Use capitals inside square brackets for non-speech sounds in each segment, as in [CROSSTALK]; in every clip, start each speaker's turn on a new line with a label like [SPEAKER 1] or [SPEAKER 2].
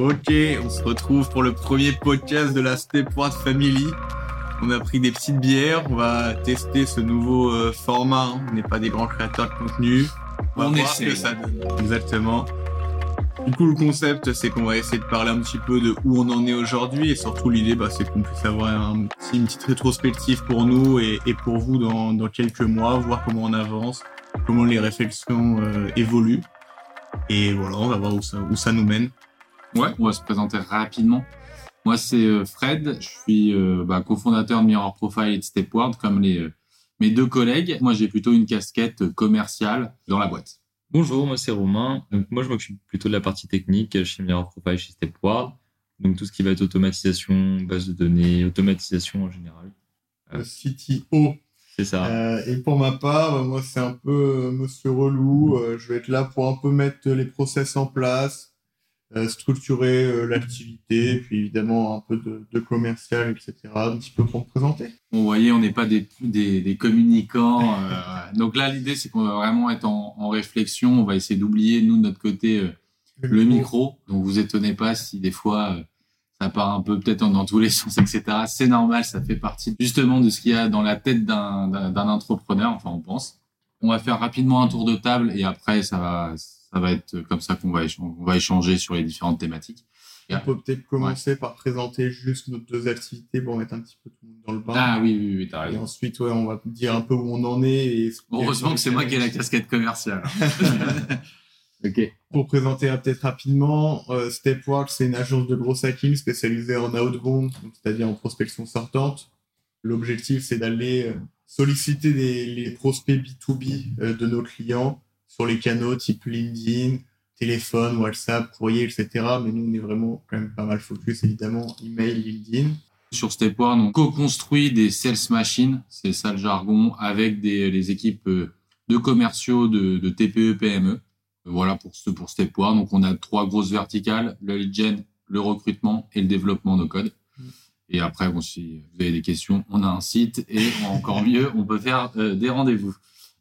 [SPEAKER 1] Ok, on se retrouve pour le premier podcast de la Stepward Family. On a pris des petites bières, on va tester ce nouveau euh, format. hein. On n'est pas des grands créateurs de contenu. On, va
[SPEAKER 2] On
[SPEAKER 1] voir
[SPEAKER 2] essaie,
[SPEAKER 1] ce que ça donne. Exactement. Du coup, le concept, c'est qu'on va essayer de parler un petit peu de où on en est aujourd'hui et surtout l'idée, bah, c'est qu'on puisse avoir un petit, une petite rétrospective pour nous et, et pour vous dans, dans quelques mois, voir comment on avance, comment les réflexions euh, évoluent. Et voilà, on va voir où ça, où ça nous mène.
[SPEAKER 2] Ouais, on va se présenter rapidement. Moi, c'est euh, Fred. Je suis euh, bah, cofondateur de Mirror Profile et de Stepward, comme les, euh, mes deux collègues. Moi, j'ai plutôt une casquette commerciale dans la boîte.
[SPEAKER 3] Bonjour, moi c'est Romain. Donc moi je m'occupe plutôt de la partie technique chez Mirror Profile chez Stepward. Donc tout ce qui va être automatisation, base de données, automatisation en général.
[SPEAKER 1] Le CTO.
[SPEAKER 3] C'est ça.
[SPEAKER 1] Euh, et pour ma part, euh, moi, c'est un peu euh, monsieur relou. Euh, je vais être là pour un peu mettre les process en place, euh, structurer euh, l'activité, puis évidemment un peu de, de commercial, etc. Un petit peu pour me présenter.
[SPEAKER 2] Bon, vous voyez, on n'est pas des, des, des communicants. euh, donc là, l'idée, c'est qu'on va vraiment être en, en réflexion. On va essayer d'oublier, nous, de notre côté, euh, le micro. Donc, vous étonnez pas si des fois, euh, ça part un peu peut-être dans, tous les [LAUGHS] sens, etc. C'est normal, ça fait partie justement de ce qu'il y a dans la tête d'un entrepreneur, enfin, on pense. On va faire rapidement un tour de table et après, ça va, ça va être comme ça qu'on va, éch- on va échanger sur les différentes thématiques.
[SPEAKER 1] On peut peut-être commencer par présenter juste nos deux activités pour mettre un petit peu tout le monde dans le bain.
[SPEAKER 2] Ah oui, oui, oui, t'as
[SPEAKER 1] Et
[SPEAKER 2] raison.
[SPEAKER 1] ensuite, ouais, on va dire un peu où on en est. Et
[SPEAKER 2] Heureusement que c'est moi qui ai la casquette commerciale. [LAUGHS] ok.
[SPEAKER 1] Pour présenter euh, peut-être rapidement, euh, Stepward, c'est une agence de gros hacking spécialisée en outbound, c'est-à-dire en prospection sortante. L'objectif, c'est d'aller euh, solliciter des, les prospects B2B euh, de nos clients sur les canaux type LinkedIn, téléphone, WhatsApp, courrier, etc. Mais nous, on est vraiment quand même pas mal focus, évidemment, email, LinkedIn.
[SPEAKER 2] Sur Stepward, on co-construit des sales machines, c'est ça le jargon, avec des, les équipes euh, de commerciaux de, TPE, PME. Voilà pour, ce, pour Stepward. Donc, on a trois grosses verticales, le lead gen, le recrutement et le développement de code. Et après, bon, si vous avez des questions, on a un site et encore mieux, on peut faire euh, des rendez-vous.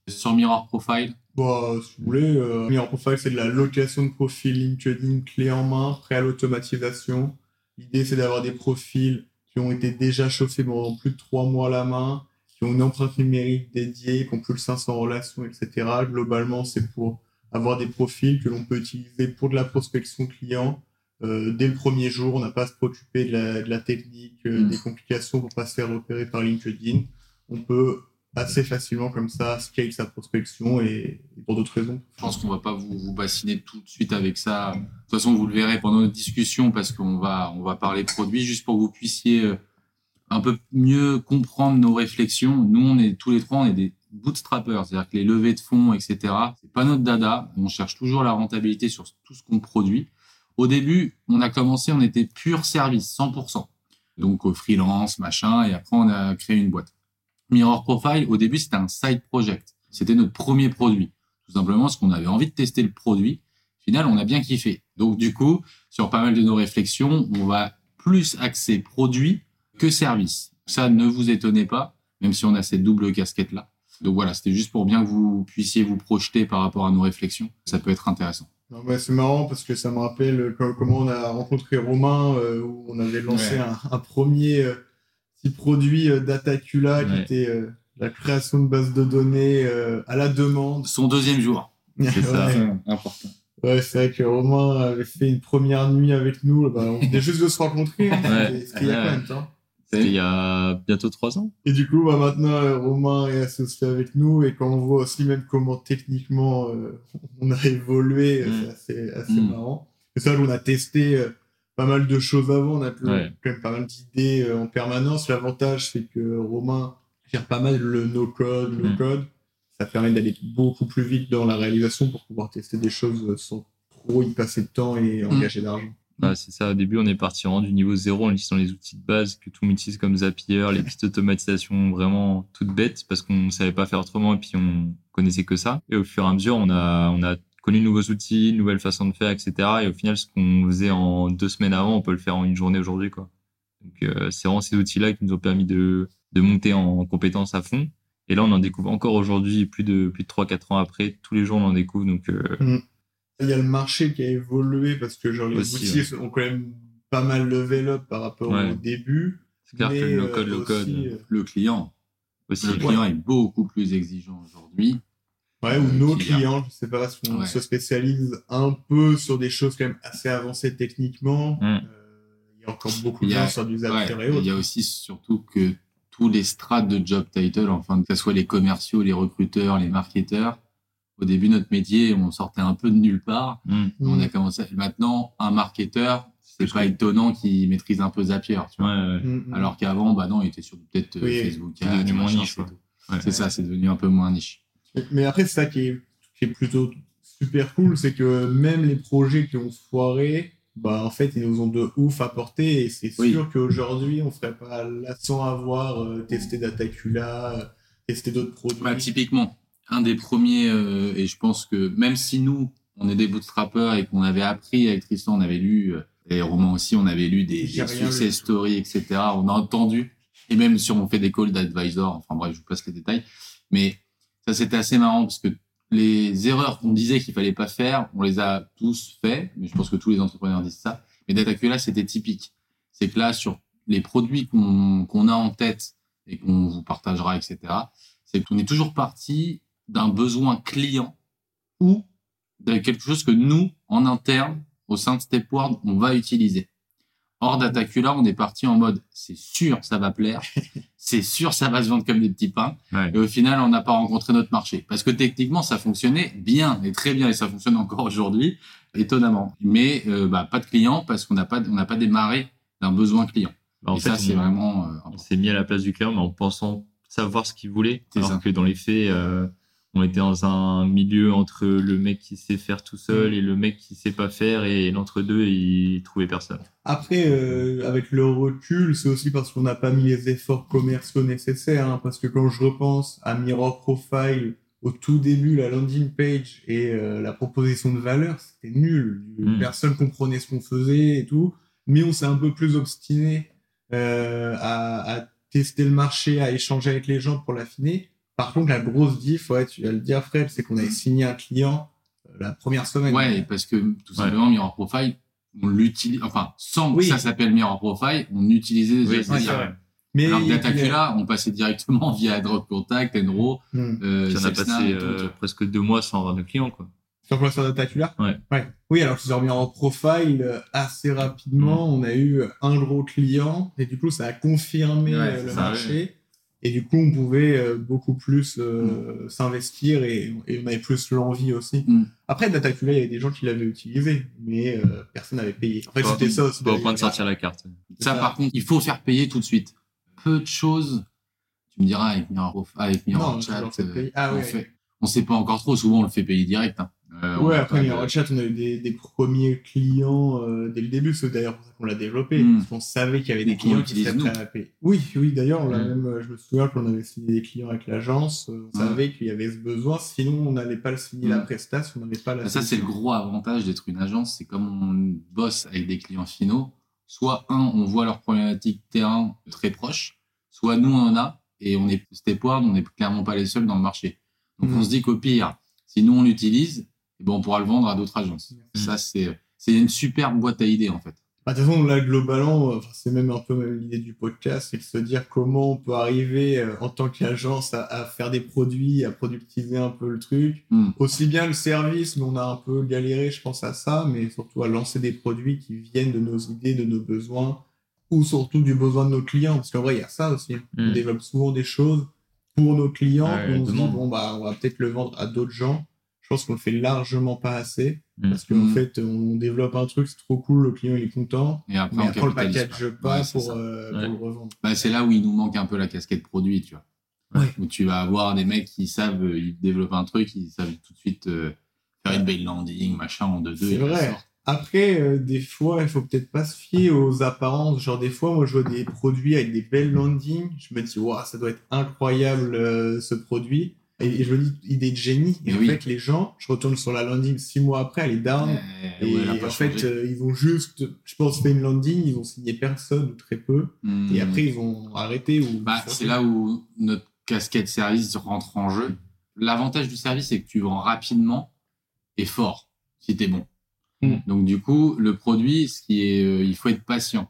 [SPEAKER 2] Sur Mirror Profile,
[SPEAKER 1] Bon, si vous voulez, euh, Mirror Profile, c'est de la location de profils LinkedIn clé en main, prêt à l'automatisation. L'idée, c'est d'avoir des profils qui ont été déjà chauffés pendant plus de trois mois à la main, qui ont une empreinte numérique dédiée, qui ont plus de 500 relations, etc. Globalement, c'est pour avoir des profils que l'on peut utiliser pour de la prospection client. Euh, dès le premier jour, on n'a pas à se préoccuper de la, de la technique, euh,
[SPEAKER 2] Mm.
[SPEAKER 1] des complications pour pas se faire repérer par LinkedIn. On peut assez facilement comme ça scale sa prospection et, pour d'autres raisons.
[SPEAKER 2] Je pense qu'on va pas vous, vous bassiner tout de suite avec ça. De toute façon, vous le verrez pendant notre discussion parce qu'on va, on va parler produits juste pour que vous puissiez euh, un peu mieux comprendre nos réflexions. Nous, on est tous les trois, on est des bootstrappers, c'est-à-dire que les levées de fonds, etc., c'est pas notre dada. On cherche toujours la rentabilité sur tout ce qu'on produit. Au début, on a commencé, on était pur service, 100%. Donc, au freelance, machin, et après, on a créé une boîte. Mirror Profile, au début, c'était un side project. C'était notre premier produit tout simplement parce qu'on avait envie de tester le produit. Au final, on a bien kiffé. Donc, du coup, sur pas mal de nos réflexions, on va plus axer produit que service. Ça, ne vous étonnez pas, même si on a cette double casquette-là. Donc voilà, c'était juste pour bien que vous puissiez vous projeter par rapport à nos réflexions. Ça peut être intéressant.
[SPEAKER 1] Non, bah, c'est marrant parce que ça me rappelle euh, co- comment on a rencontré Romain, euh, où on avait lancé
[SPEAKER 2] Ouais.
[SPEAKER 1] un, un premier euh, petit produit euh, Datacula qui était euh, la création de bases de données euh, à la demande.
[SPEAKER 2] Son deuxième jour. [LAUGHS]
[SPEAKER 3] C'est ça.
[SPEAKER 1] Ouais,
[SPEAKER 2] Important.
[SPEAKER 1] Ouais, c'est vrai que Romain avait fait une première nuit avec nous. Bah, on venait juste de se rencontrer. hein,
[SPEAKER 3] Ouais.
[SPEAKER 1] c'était- il y a combien de temps
[SPEAKER 3] C'était il y a bientôt trois ans.
[SPEAKER 1] Et du coup, bah, maintenant, Romain est associé avec nous et quand on voit aussi même comment techniquement euh, on a évolué, c'est assez, assez
[SPEAKER 2] Mm.
[SPEAKER 1] marrant. Et ça, on a testé euh, pas mal de choses avant, on a quand
[SPEAKER 3] Ouais.
[SPEAKER 1] même pas mal d'idées euh, en permanence. L'avantage, c'est que Romain gère pas mal le no-code, le
[SPEAKER 3] Mm.
[SPEAKER 1] code. Ça permet d'aller beaucoup plus vite dans la réalisation pour pouvoir tester des choses sans trop y passer de temps et engager d'argent.
[SPEAKER 3] Bah, c'est ça. Au début, on est parti vraiment du niveau zéro en utilisant les outils de base que tout le monde utilise comme Zapier, les petites automatisations vraiment toutes bêtes parce qu'on ne savait pas faire autrement et puis on connaissait que ça. Et au fur et à mesure, on a, on a connu de nouveaux outils, de nouvelles façons de faire, etc. Et au final, ce qu'on faisait en deux semaines avant, on peut le faire en une journée aujourd'hui, quoi. Donc, euh, c'est vraiment ces outils-là qui nous ont permis de, de monter en compétences à fond. Et là, on en découvre encore aujourd'hui, plus de, plus de 3-4 ans après. Tous les jours, on en découvre. Donc, euh,
[SPEAKER 1] Mm. Il y a le marché qui a évolué parce que genre les
[SPEAKER 3] Aussi,
[SPEAKER 1] outils ont quand même pas mal level up par rapport
[SPEAKER 3] Ouais.
[SPEAKER 1] au début.
[SPEAKER 3] C'est clair que le low-code,
[SPEAKER 1] euh, aussi, euh,
[SPEAKER 2] Le client.
[SPEAKER 3] aussi.
[SPEAKER 2] Le client est beaucoup plus exigeant aujourd'hui.
[SPEAKER 1] Ouais, ou nos clients, je sais pas, parce qu'on
[SPEAKER 2] Ouais.
[SPEAKER 1] se spécialise un peu sur des choses quand même assez avancées techniquement.
[SPEAKER 3] Mm.
[SPEAKER 1] Euh, il y a encore beaucoup de gens sur du Zapier
[SPEAKER 2] Ouais,
[SPEAKER 1] et autres.
[SPEAKER 2] il y a aussi surtout que tous les strates de job title, enfin, que ce soit les commerciaux, les recruteurs, les marketeurs, au début, notre métier, on sortait un peu de nulle part.
[SPEAKER 3] Mm.
[SPEAKER 2] On a commencé. Maintenant, un marketeur, c'est pas étonnant qu'il maîtrise un peu Zapier, tu vois.
[SPEAKER 3] Ouais, ouais.
[SPEAKER 1] Mm, mm.
[SPEAKER 2] Alors qu'avant, bah non, il était sur peut-être euh,
[SPEAKER 1] Oui,
[SPEAKER 2] Facebook.
[SPEAKER 3] c'est devenu moins niche. Ouais.
[SPEAKER 2] C'est ça, c'est devenu un peu moins niche.
[SPEAKER 1] Mais après, c'est ça qui est, qui est plutôt super cool, c'est que même les projets qui ont foiré, bah en fait, ils nous ont de ouf apporté. Et c'est
[SPEAKER 2] Oui.
[SPEAKER 1] sûr qu'aujourd'hui, on ferait pas là sans avoir euh, testé Datacula, euh, testé d'autres produits.
[SPEAKER 2] Bah, typiquement, un des premiers, euh, et je pense que même si nous, on est des bootstrappers et qu'on avait appris avec Tristan, on avait lu, euh, et Romain aussi, on avait lu des, des success stories, etc. On a entendu, et même si on fait des calls d'advisor, enfin bref, je vous passe les détails. Mais ça, c'était assez marrant parce que les erreurs qu'on disait qu'il fallait pas faire, on les a tous fait, mais je pense que tous les entrepreneurs disent ça. Mais Datacula, c'était typique. C'est que là, sur les produits qu'on qu'on a en tête et qu'on vous partagera, etc., c'est qu'on est toujours parti d'un besoin client ou de quelque chose que nous, en interne, au sein de Stepward, on va utiliser. Hors Datacula, on est parti en mode, c'est sûr, ça va plaire, [LAUGHS] c'est sûr, ça va se vendre comme des petits pains.
[SPEAKER 3] Ouais.
[SPEAKER 2] Et au final, on n'a pas rencontré notre marché. Parce que techniquement, ça fonctionnait bien et très bien, et ça fonctionne encore aujourd'hui, étonnamment. Mais euh, bah, pas de clients parce qu'on n'a pas, on n'a pas démarré d'un besoin client.
[SPEAKER 3] Bah, en
[SPEAKER 2] et
[SPEAKER 3] fait,
[SPEAKER 2] ça, c'est
[SPEAKER 3] on-
[SPEAKER 2] vraiment euh,
[SPEAKER 3] on s'est mis à la place du client, mais en pensant savoir ce qu'il voulait. Alors
[SPEAKER 2] ça.
[SPEAKER 3] que dans les faits, euh, on était dans un milieu entre le mec qui sait faire tout seul et le mec qui sait pas faire, et l'entre-deux, il trouvait personne.
[SPEAKER 1] Après, euh, avec le recul, c'est aussi parce qu'on n'a pas mis les efforts commerciaux nécessaires. hein, parce que quand je repense à Mirror Profile, au tout début, la landing page et euh, la proposition de valeur, c'était nul.
[SPEAKER 3] Mm.
[SPEAKER 1] Personne comprenait ce qu'on faisait et tout. Mais on s'est un peu plus obstiné euh, à, à tester le marché, à échanger avec les gens pour l'affiner. Par contre, la grosse diff, ouais, tu vas le dire, Fred, c'est qu'on avait signé un client euh, la première semaine.
[SPEAKER 2] Ouais, parce que tout simplement, Mirror Profile, on l'utilise, enfin, sans
[SPEAKER 1] Oui.
[SPEAKER 2] que ça s'appelle Mirror Profile, on utilisait déjà
[SPEAKER 3] Oui, ça.
[SPEAKER 1] Mais
[SPEAKER 2] Alors Datacula, on passait directement [LAUGHS] via Drop Contact, Enro,
[SPEAKER 1] Hmm.
[SPEAKER 2] euh,
[SPEAKER 3] on a passé euh, presque deux mois sans avoir de clients, quoi.
[SPEAKER 1] Sur quoi sur Datacula
[SPEAKER 3] Ouais.
[SPEAKER 1] Oui, alors je suis remis en profile assez rapidement.
[SPEAKER 2] Mm.
[SPEAKER 1] On a eu un gros client et du coup, ça a confirmé
[SPEAKER 2] Ouais,
[SPEAKER 1] le
[SPEAKER 2] ça,
[SPEAKER 1] marché. Et du coup, on pouvait euh, beaucoup plus euh,
[SPEAKER 2] Mm.
[SPEAKER 1] s'investir et, et on avait plus l'envie aussi.
[SPEAKER 2] Mm.
[SPEAKER 1] Après, Datacula, il y avait des gens qui l'avaient utilisé, mais euh, personne n'avait payé. En fait,
[SPEAKER 3] Pas-
[SPEAKER 1] c'était ça aussi.
[SPEAKER 3] Pas au point de sortir la carte.
[SPEAKER 2] Ça,
[SPEAKER 1] ça.
[SPEAKER 2] par contre, il faut faire payer tout de suite. Peu de choses, tu me diras, avec Mirror, avec Mirror
[SPEAKER 1] Non,
[SPEAKER 2] Chat, euh,
[SPEAKER 1] payer. Ah
[SPEAKER 2] on
[SPEAKER 1] ouais.
[SPEAKER 2] fait, on sait pas encore trop, souvent on le fait payer direct. Hein. Euh,
[SPEAKER 1] Ouais, après,
[SPEAKER 2] de-
[SPEAKER 1] Chat, on a eu des, des premiers clients euh, dès le début. C'est d'ailleurs pour ça qu'on l'a développé.
[SPEAKER 2] Mm.
[SPEAKER 1] Parce qu'on savait qu'il y avait des clients qui prêts à payer. Oui, oui, d'ailleurs, on l'a
[SPEAKER 2] Mm.
[SPEAKER 1] même, euh, je me souviens qu'on avait signé des clients avec l'agence. euh, On
[SPEAKER 2] Ouais.
[SPEAKER 1] savait qu'il y avait ce besoin. Sinon, on n'allait pas le signer la
[SPEAKER 2] Mm.
[SPEAKER 1] prestat si on n'avait pas la
[SPEAKER 2] ça, c'est le gros avantage d'être une agence. C'est comme on bosse avec des clients finaux. Soit, un, on voit leurs problématiques terrain très proches. Soit, nous, on en a. Et on est Stepward, on n'est clairement pas les seuls dans le marché. Donc, on se dit qu'au pire, si nous, on l'utilise, ben, on pourra le vendre à d'autres agences.
[SPEAKER 3] Mm.
[SPEAKER 2] Ça, c'est, c'est une super boîte à idées, en fait.
[SPEAKER 1] Bah, de toute façon, là, globalement, enfin, c'est même un peu même l'idée du podcast, c'est de se dire comment on peut arriver euh, en tant qu'agence à, à faire des produits, à productiser un peu le truc.
[SPEAKER 2] Mm.
[SPEAKER 1] Aussi bien le service, mais on a un peu galéré, je pense, à ça, mais surtout à lancer des produits qui viennent de nos idées, de nos besoins, ou surtout du besoin de nos clients. Parce qu'en vrai, il y a ça aussi. On
[SPEAKER 3] Mm.
[SPEAKER 1] développe souvent des choses pour nos clients, on se dit,
[SPEAKER 3] demande.
[SPEAKER 1] bon, bah, on va peut-être le vendre à d'autres gens. Je pense qu'on le fait largement pas assez.
[SPEAKER 3] Mm.
[SPEAKER 1] Parce qu'en
[SPEAKER 2] Mm.
[SPEAKER 1] fait, on développe un truc, c'est trop cool, le client il est content.
[SPEAKER 2] Et après,
[SPEAKER 1] Mais
[SPEAKER 2] on
[SPEAKER 1] après, on le package
[SPEAKER 2] pas.
[SPEAKER 1] pas
[SPEAKER 2] Ouais,
[SPEAKER 1] pour, euh,
[SPEAKER 3] Ouais.
[SPEAKER 1] pour le revendre.
[SPEAKER 2] Bah, c'est là où il nous manque un peu la casquette produit, tu vois.
[SPEAKER 1] Ouais.
[SPEAKER 2] Où tu vas avoir des mecs qui savent, euh, ils développent un truc, ils savent tout de suite euh, faire une belle landing, machin, en 2-2.
[SPEAKER 1] C'est vrai. Après, euh, des fois, il faut peut-être pas se fier aux apparences. Genre, des fois, moi, je vois des produits avec des belles landings. Je me dis, waouh, ça doit être incroyable, euh, ce produit. Et, je me dis, idée de génie. Et
[SPEAKER 2] Mais
[SPEAKER 1] en
[SPEAKER 2] oui.
[SPEAKER 1] fait, les gens, je retourne sur la landing six mois après, elle est down.
[SPEAKER 2] Eh,
[SPEAKER 1] et
[SPEAKER 2] ouais,
[SPEAKER 1] en fait, euh, ils ont juste, je pense, fait une landing, ils ont signé personne ou très peu.
[SPEAKER 2] Hmm.
[SPEAKER 1] Et après, ils ont arrêté ou.
[SPEAKER 2] Bah, c'est là où notre casquette service rentre en jeu. L'avantage du service, c'est que tu vends rapidement et fort. si t'es bon.
[SPEAKER 1] Mm.
[SPEAKER 2] Donc du coup, le produit, ce qui est, euh, il faut être patient.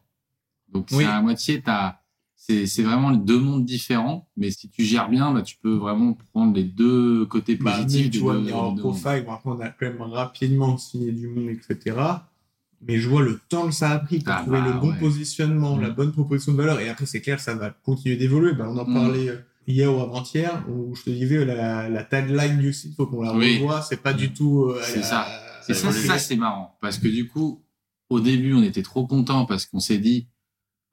[SPEAKER 2] Donc
[SPEAKER 1] Oui.
[SPEAKER 2] c'est à moitié, t'as, c'est, c'est vraiment deux mondes différents. Mais si tu gères bien, bah, tu peux vraiment prendre les deux côtés
[SPEAKER 1] Bah,
[SPEAKER 2] positifs.
[SPEAKER 1] mais tu vois,
[SPEAKER 2] deux- mondes.
[SPEAKER 1] Profile, on a quand même rapidement signé du monde, etc. Mais je vois le temps que ça a pris pour
[SPEAKER 2] Ah
[SPEAKER 1] trouver
[SPEAKER 2] bah,
[SPEAKER 1] le bon
[SPEAKER 2] ouais.
[SPEAKER 1] positionnement,
[SPEAKER 3] Mm.
[SPEAKER 1] la bonne proposition de valeur. Et après, c'est clair, ça va continuer d'évoluer. Bah, on en
[SPEAKER 2] Mm.
[SPEAKER 1] parlait euh, hier ou avant-hier, où je te disais, la, la tagline du site, faut qu'on la
[SPEAKER 2] Oui.
[SPEAKER 1] revoie. C'est pas
[SPEAKER 3] Mm.
[SPEAKER 1] du tout... euh,
[SPEAKER 2] C'est ça.
[SPEAKER 1] à-
[SPEAKER 2] ça c'est marrant. Parce que du coup, au début, on était trop content parce qu'on s'est dit,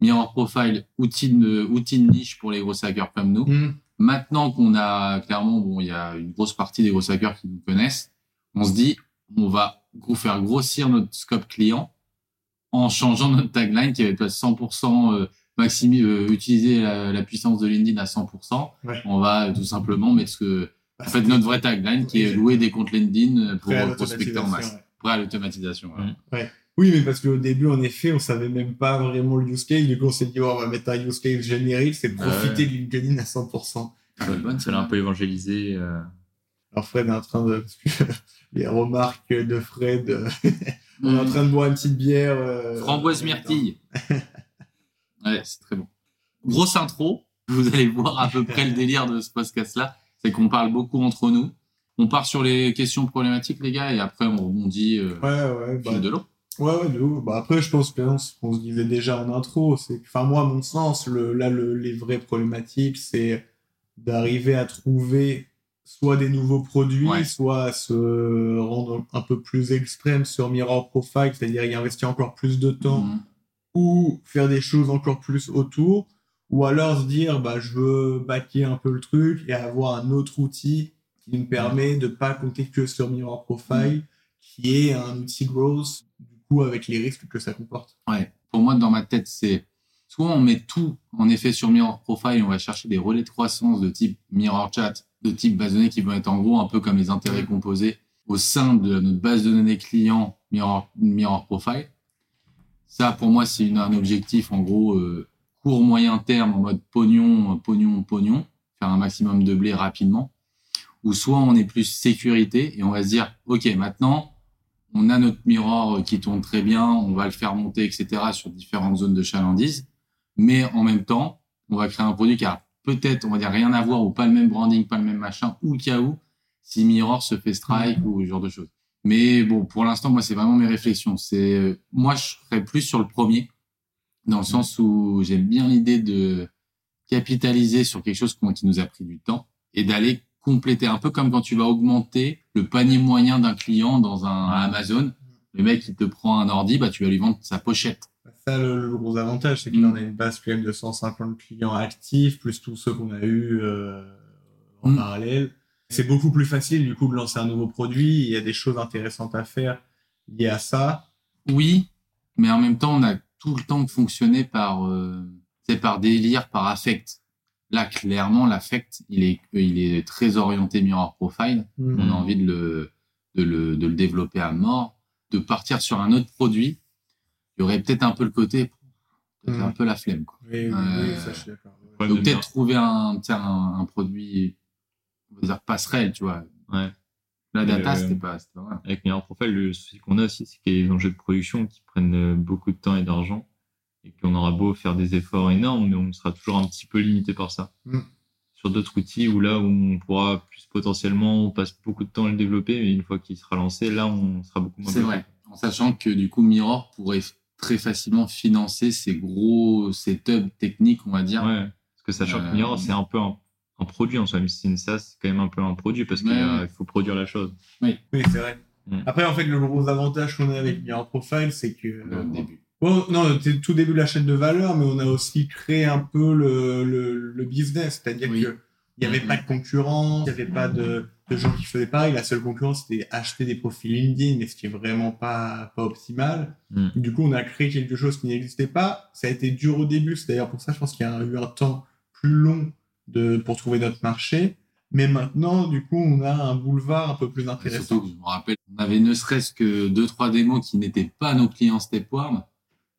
[SPEAKER 2] Mirror Profile, outil de, outil de niche pour les gros hackers comme nous.
[SPEAKER 1] Mm.
[SPEAKER 2] Maintenant qu'on a clairement, bon, il y a une grosse partie des gros hackers qui nous connaissent, on se dit, on va faire grossir notre scope client en changeant notre tagline qui va être 100% euh, maximi, euh, utiliser la, la puissance de LinkedIn à 100%.
[SPEAKER 1] Ouais.
[SPEAKER 2] On va euh, tout simplement mettre ce que,
[SPEAKER 1] Bah,
[SPEAKER 2] en fait, notre vraie tagline qui est louer des comptes LinkedIn euh, pour
[SPEAKER 1] Prêt à
[SPEAKER 2] prospecter en
[SPEAKER 1] l'automatisation,
[SPEAKER 2] masse.
[SPEAKER 1] ouais.
[SPEAKER 2] Prêt à l'automatisation. ouais.
[SPEAKER 3] Mm.
[SPEAKER 1] Oui, mais parce qu'au début, en effet, on savait même pas vraiment le use case. Du coup, on s'est dit, oh, on va mettre un use case générique, c'est de
[SPEAKER 3] Ah
[SPEAKER 1] profiter
[SPEAKER 3] ouais.
[SPEAKER 1] de LinkedIn à 100%.
[SPEAKER 2] Ah, bonne,
[SPEAKER 3] Ça l'a un peu évangélisé. euh,
[SPEAKER 1] Alors Fred est en train de... [LAUGHS] les remarques de Fred, euh, [LAUGHS] on est en
[SPEAKER 2] Mm.
[SPEAKER 1] train de boire une petite bière. euh,
[SPEAKER 2] Framboise myrtille. ouais, c'est très bon. Grosse intro. Vous allez voir à peu près le délire de ce podcast-là. C'est qu'on parle beaucoup entre nous. On part sur les questions problématiques, les gars, et après on rebondit euh,
[SPEAKER 1] Ouais, ouais, bah,
[SPEAKER 2] de l'eau.
[SPEAKER 1] Ouais, ouais, de ouf. Bah, après, je pense qu'on se disait déjà en intro, c'est enfin, moi, à mon sens, le, là, le, les vraies problématiques, c'est d'arriver à trouver soit des nouveaux produits,
[SPEAKER 2] Ouais.
[SPEAKER 1] soit à se rendre un peu plus extrême sur Mirror Profile, c'est-à-dire y investir encore plus de temps.
[SPEAKER 2] Mhm.
[SPEAKER 1] ou faire des choses encore plus autour, ou alors se dire bah je veux baquer un peu le truc et avoir un autre outil qui me permet de pas compter que sur Mirror Profile, qui est un outil growth, coup avec les risques que ça comporte.
[SPEAKER 2] Ouais. Pour moi, dans ma tête, c'est soit on met tout en effet sur Mirror Profile, on va chercher des relais de croissance de type Mirror Chat, de type base de données qui vont être en gros un peu comme les intérêts composés au sein de notre base de données client Mirror, Mirror Profile. Ça, pour moi, c'est un objectif en gros euh, court moyen terme en mode pognon, pognon, pognon, faire un maximum de blé rapidement. Ou soit on est plus sécurité et on va se dire, ok, maintenant on a notre mirror qui tourne très bien, on va le faire monter, etc. sur différentes zones de chalandise. Mais en même temps, on va créer un produit qui a peut-être, on va dire, rien à voir ou pas le même branding, pas le même machin, ou cas où, si Mirror se fait strike ou ce genre de choses. Mais bon, pour l'instant, moi, c'est vraiment mes réflexions. C'est, euh, moi, je serais plus sur le premier, dans le sens où j'aime bien l'idée de capitaliser sur quelque chose qui nous a pris du temps et d'aller compléter un peu comme quand tu vas augmenter le panier moyen d'un client dans un Amazon. Le mec, il te prend un ordi, bah, tu vas lui vendre sa pochette.
[SPEAKER 1] Ça, le, le gros avantage, c'est qu'il
[SPEAKER 2] Mm.
[SPEAKER 1] en a une base quand même de 150 clients actifs, plus tous ceux qu'on a eu euh, en
[SPEAKER 2] Mm.
[SPEAKER 1] parallèle. C'est beaucoup plus facile, du coup, de lancer un nouveau produit. Il y a des choses intéressantes à faire liées à ça.
[SPEAKER 2] Oui, mais en même temps, on a tout le temps fonctionné par, euh, c'est par délire, par affect. Là, clairement, l'affect, il est, il est très orienté mirror profile.
[SPEAKER 1] Mm.
[SPEAKER 2] On a envie de le, de le, de le développer à mort, de partir sur un autre produit. Il y aurait peut-être un peu le côté, peut-être
[SPEAKER 1] Mm.
[SPEAKER 2] un peu la flemme, quoi.
[SPEAKER 1] Oui, oui,
[SPEAKER 2] Euh,
[SPEAKER 1] oui, ça, je suis d'accord.
[SPEAKER 3] Ouais,
[SPEAKER 2] Donc
[SPEAKER 3] de
[SPEAKER 2] peut-être trouver un, tiens, un, un produit, on va dire passerelle, tu vois.
[SPEAKER 3] Ouais.
[SPEAKER 2] La data,
[SPEAKER 3] euh,
[SPEAKER 2] c'était pas, vrai.
[SPEAKER 3] Avec Mirror Profile, le souci qu'on a aussi, c'est qu'il y a des enjeux de production qui prennent beaucoup de temps et d'argent. Et qu'on aura beau faire des efforts énormes, mais on sera toujours un petit peu limité par ça.
[SPEAKER 1] Mm.
[SPEAKER 3] Sur d'autres outils où là, où on pourra plus potentiellement, on passe beaucoup de temps à le développer, mais une fois qu'il sera lancé, là, on sera beaucoup moins
[SPEAKER 2] C'est vrai. En sachant que du coup, Mirror pourrait très facilement financer ces gros setups techniques, on va dire.
[SPEAKER 3] Ouais. Parce que sachant
[SPEAKER 2] Euh,
[SPEAKER 3] que Mirror, c'est un peu un, un produit en soi, mais si c'est une SaaS, c'est quand même un peu un produit parce qu'il
[SPEAKER 2] Ouais.
[SPEAKER 3] faut produire la chose.
[SPEAKER 1] Oui, c'est vrai.
[SPEAKER 3] Mm.
[SPEAKER 1] Après, en fait, le gros avantage qu'on a avec Mirror Profile, c'est que.
[SPEAKER 2] Le début.
[SPEAKER 1] Bon, non, c'est tout début de la chaîne de valeur, mais on a aussi créé un peu le, le, le business. C'est-à-dire
[SPEAKER 2] Oui.
[SPEAKER 1] que il n'y avait
[SPEAKER 2] Mhm.
[SPEAKER 1] pas de concurrence, il n'y avait pas de, de gens qui faisaient pareil. La seule concurrence, c'était acheter des profils LinkedIn, mais ce qui est vraiment pas, pas optimal.
[SPEAKER 3] Mm.
[SPEAKER 1] Du coup, on a créé quelque chose qui n'existait pas. Ça a été dur au début. C'est d'ailleurs pour ça, je pense qu'il y a eu un temps plus long de, pour trouver notre marché. Mais maintenant, du coup, on a un boulevard un peu plus intéressant.
[SPEAKER 2] Surtout je me rappelle, on avait ne serait-ce que deux, trois démos qui n'étaient pas nos clients Stepwarm.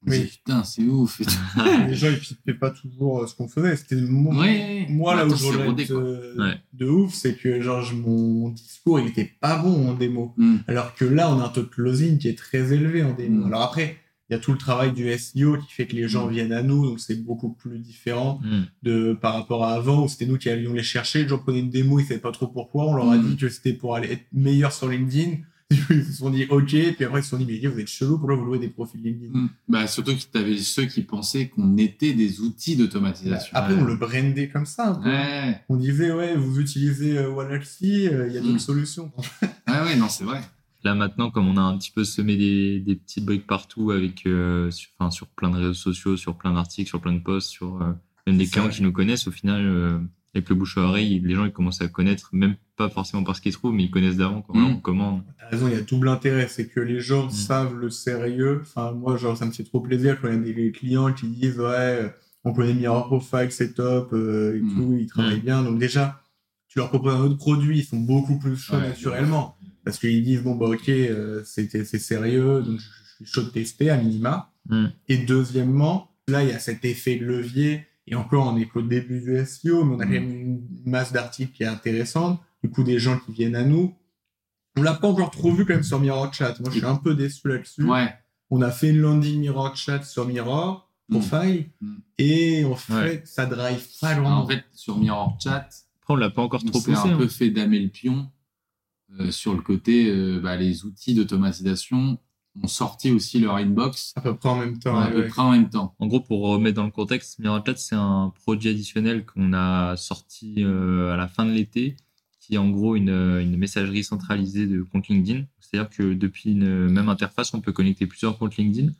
[SPEAKER 1] Oui.
[SPEAKER 2] putain, c'est ouf. [LAUGHS]
[SPEAKER 1] les gens ils pipaient pas toujours euh, ce qu'on faisait. C'était moi,
[SPEAKER 2] Ouais.
[SPEAKER 1] moi là où je euh,
[SPEAKER 3] Ouais.
[SPEAKER 1] de ouf, c'est que genre je- mon discours il était pas bon en démo.
[SPEAKER 2] Mm.
[SPEAKER 1] Alors que là, on a un taux de closing qui est très élevé en démo.
[SPEAKER 2] Mm.
[SPEAKER 1] Alors après, il y a tout le travail du SEO qui fait que les gens
[SPEAKER 2] Mm.
[SPEAKER 1] viennent à nous, donc c'est beaucoup plus différent
[SPEAKER 3] Mm.
[SPEAKER 1] de par rapport à avant où c'était nous qui allions les chercher. Les gens prenaient une démo, ils savaient pas trop pourquoi. On leur a dit que c'était pour aller être meilleur sur LinkedIn. [LAUGHS] Ils se sont dit OK, puis après ils se sont dit mais vous êtes chelou, pourquoi vous louez des profils LinkedIn
[SPEAKER 2] Mm. Bah, surtout que tu avais ceux qui pensaient qu'on était des outils d'automatisation.
[SPEAKER 1] Après,
[SPEAKER 3] Ouais.
[SPEAKER 1] on le brandait comme ça un peu.
[SPEAKER 2] Ouais,
[SPEAKER 1] On disait ouais, vous utilisez euh, Wallaxy, euh, il y a d'autres solutions. [LAUGHS]
[SPEAKER 2] ouais, ouais, non, c'est vrai.
[SPEAKER 3] Là maintenant, comme on a un petit peu semé des, des petites briques partout avec, euh, sur, enfin, sur plein de réseaux sociaux, sur plein d'articles, sur plein de posts, sur euh, même des clients
[SPEAKER 1] vrai.
[SPEAKER 3] qui nous connaissent, au final, euh, avec le bouche à oreille, les gens ils commencent à connaître, même pas forcément parce qu'ils trouvent, mais ils connaissent d'avant quand
[SPEAKER 2] Mm.
[SPEAKER 3] on commande.
[SPEAKER 1] T'as raison, il y a double intérêt, c'est que les gens
[SPEAKER 3] Mm.
[SPEAKER 1] savent le sérieux. Enfin, moi, genre, ça me fait trop plaisir quand il y a des clients qui disent, ouais, on connaît Mirror Profile, c'est top, euh, et
[SPEAKER 2] Mm.
[SPEAKER 1] tout, ils travaillent
[SPEAKER 3] Mm.
[SPEAKER 1] bien. Donc déjà, tu leur proposes un autre produit, ils sont beaucoup plus chauds
[SPEAKER 2] Ouais.
[SPEAKER 1] naturellement. Parce qu'ils disent, bon, bah, ok, euh, c'est c'est sérieux, donc je, je suis chaud de tester à minima. Et deuxièmement, là, il y a cet effet de levier. Et encore, on est qu'au début du SEO, mais on a quand même une masse d'articles qui est intéressante. Du coup, des gens qui viennent à nous. On l'a pas encore trop vu quand même sur Mirror Chat. Moi, je suis un peu déçu là-dessus.
[SPEAKER 2] Ouais.
[SPEAKER 1] On a fait une landing Mirror Chat sur Mirror, Profile,
[SPEAKER 2] Mm.
[SPEAKER 1] et en fait,
[SPEAKER 3] Ouais.
[SPEAKER 1] ça drive pas loin.
[SPEAKER 2] en fait, sur Mirror Chat,
[SPEAKER 3] Après, on l'a pas encore trop poussé.
[SPEAKER 2] un
[SPEAKER 3] hein.
[SPEAKER 2] peu fait damer le pion euh, sur le côté, euh, bah, les outils d'automatisation ont sorti aussi leur inbox
[SPEAKER 1] à peu près en même temps.
[SPEAKER 2] à
[SPEAKER 1] ouais,
[SPEAKER 2] peu
[SPEAKER 1] ouais.
[SPEAKER 2] près en même temps.
[SPEAKER 3] En gros, pour remettre dans le contexte, MirrorChat, c'est un produit additionnel qu'on a sorti euh, à la fin de l'été, qui est en gros une, euh, une messagerie centralisée de compte LinkedIn. C'est-à-dire que depuis une même interface, on peut connecter plusieurs comptes LinkedIn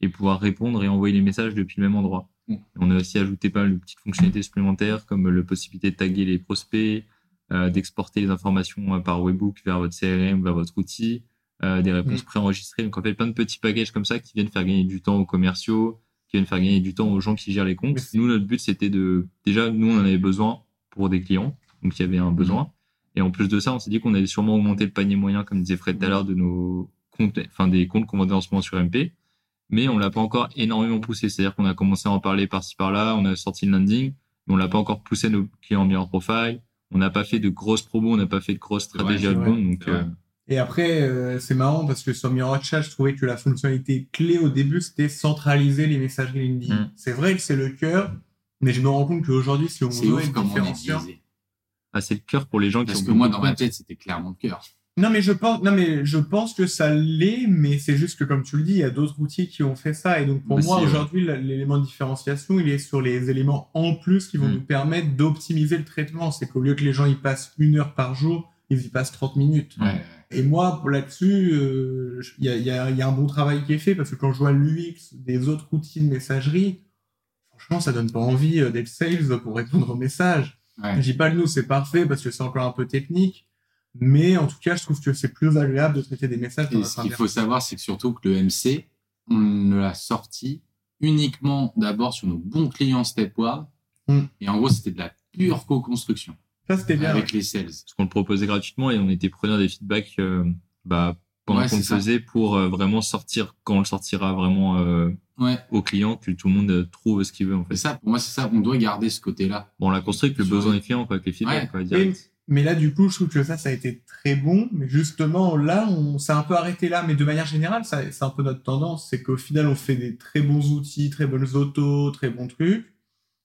[SPEAKER 3] et pouvoir répondre et envoyer les messages depuis le même endroit.
[SPEAKER 2] Mm.
[SPEAKER 3] On a aussi ajouté pas mal de petites fonctionnalités supplémentaires comme la possibilité de taguer les prospects, euh, d'exporter les informations par webbook vers votre CRM, vers votre outil, euh, des réponses
[SPEAKER 1] Mm.
[SPEAKER 3] préenregistrées. Donc en fait, plein de petits packages comme ça qui viennent faire gagner du temps aux commerciaux, qui viennent faire gagner du temps aux gens qui gèrent les comptes. Nous, notre but, c'était de... Déjà, nous, on en avait besoin pour des clients, donc il y avait un besoin. Et en plus de ça, on s'est dit qu'on allait sûrement augmenter le panier moyen, comme disait Fred tout à l'heure, de nos comptes, enfin des comptes qu'on vendait en ce moment sur MP. Mais on l'a pas encore énormément poussé. C'est-à-dire qu'on a commencé à en parler par-ci par-là, on a sorti le landing, mais on l'a pas encore poussé nos clients en profile. On n'a pas fait de grosses promos, on n'a pas fait de grosses stratégies outbound. Donc, euh,
[SPEAKER 1] Et après, euh, c'est marrant parce que sur Mirror Chat, je trouvais que la fonctionnalité clé au début, c'était centraliser les messageries LinkedIn.
[SPEAKER 3] Mm.
[SPEAKER 1] C'est vrai que c'est le cœur, mais je me rends compte qu'aujourd'hui, si on
[SPEAKER 2] C'est
[SPEAKER 1] veut être différenciant,
[SPEAKER 3] ah, c'est le cœur pour les gens
[SPEAKER 2] Parce
[SPEAKER 3] qui
[SPEAKER 2] que moi, dans ma tête, c'était clairement le cœur.
[SPEAKER 1] Non, mais je pense, non, mais je pense que ça l'est, mais c'est juste que, comme tu le dis, il y a d'autres outils qui ont fait ça. Et donc, pour
[SPEAKER 2] Bah,
[SPEAKER 1] moi,
[SPEAKER 2] ouais.
[SPEAKER 1] aujourd'hui, l'élément de différenciation, il est sur les éléments en plus qui vont
[SPEAKER 3] Mm.
[SPEAKER 1] nous permettre d'optimiser le traitement. C'est qu'au lieu que les gens y passent une heure par jour, ils y passent 30 minutes.
[SPEAKER 2] Ouais.
[SPEAKER 1] Et moi, là-dessus, euh, il y, a, il y a- il y a un bon travail qui est fait parce que quand je vois l'UX des autres outils de messagerie, franchement, ça donne pas envie euh, d'être sales pour répondre aux messages.
[SPEAKER 2] Ouais.
[SPEAKER 1] Je dis pas le nous, c'est parfait parce que c'est encore un peu technique. Mais en tout cas, je trouve que c'est plus agréable de traiter des messages
[SPEAKER 2] Et ce qu'il faut savoir, c'est que surtout que le MC, on l'a sorti uniquement d'abord sur nos bons clients Stepward.
[SPEAKER 1] Mm.
[SPEAKER 2] Et en gros, c'était de la pure co-construction
[SPEAKER 1] Ça, c'était bien.
[SPEAKER 2] avec les sales.
[SPEAKER 3] Parce qu'on le proposait gratuitement et on était preneur des feedbacks euh, bah, pendant
[SPEAKER 2] Ouais,
[SPEAKER 3] qu'on le
[SPEAKER 2] ça.
[SPEAKER 3] faisait pour euh, vraiment sortir, quand on le sortira vraiment euh,
[SPEAKER 2] Ouais.
[SPEAKER 3] au client, que tout le monde euh, trouve ce qu'il veut en fait.
[SPEAKER 2] Ça, pour moi, c'est ça. On doit garder ce côté-là.
[SPEAKER 3] Bon, on l'a construit avec le besoin des clients, quoi, avec les feedbacks,
[SPEAKER 2] Ouais.
[SPEAKER 3] quoi,
[SPEAKER 1] Et- mais là, du coup, je trouve que ça, ça a été très bon. Mais justement, là, on s'est un peu arrêté là. Mais de manière générale, ça, c'est un peu notre tendance. C'est qu'au final, on fait des très bons outils, très bonnes autos, très bons trucs.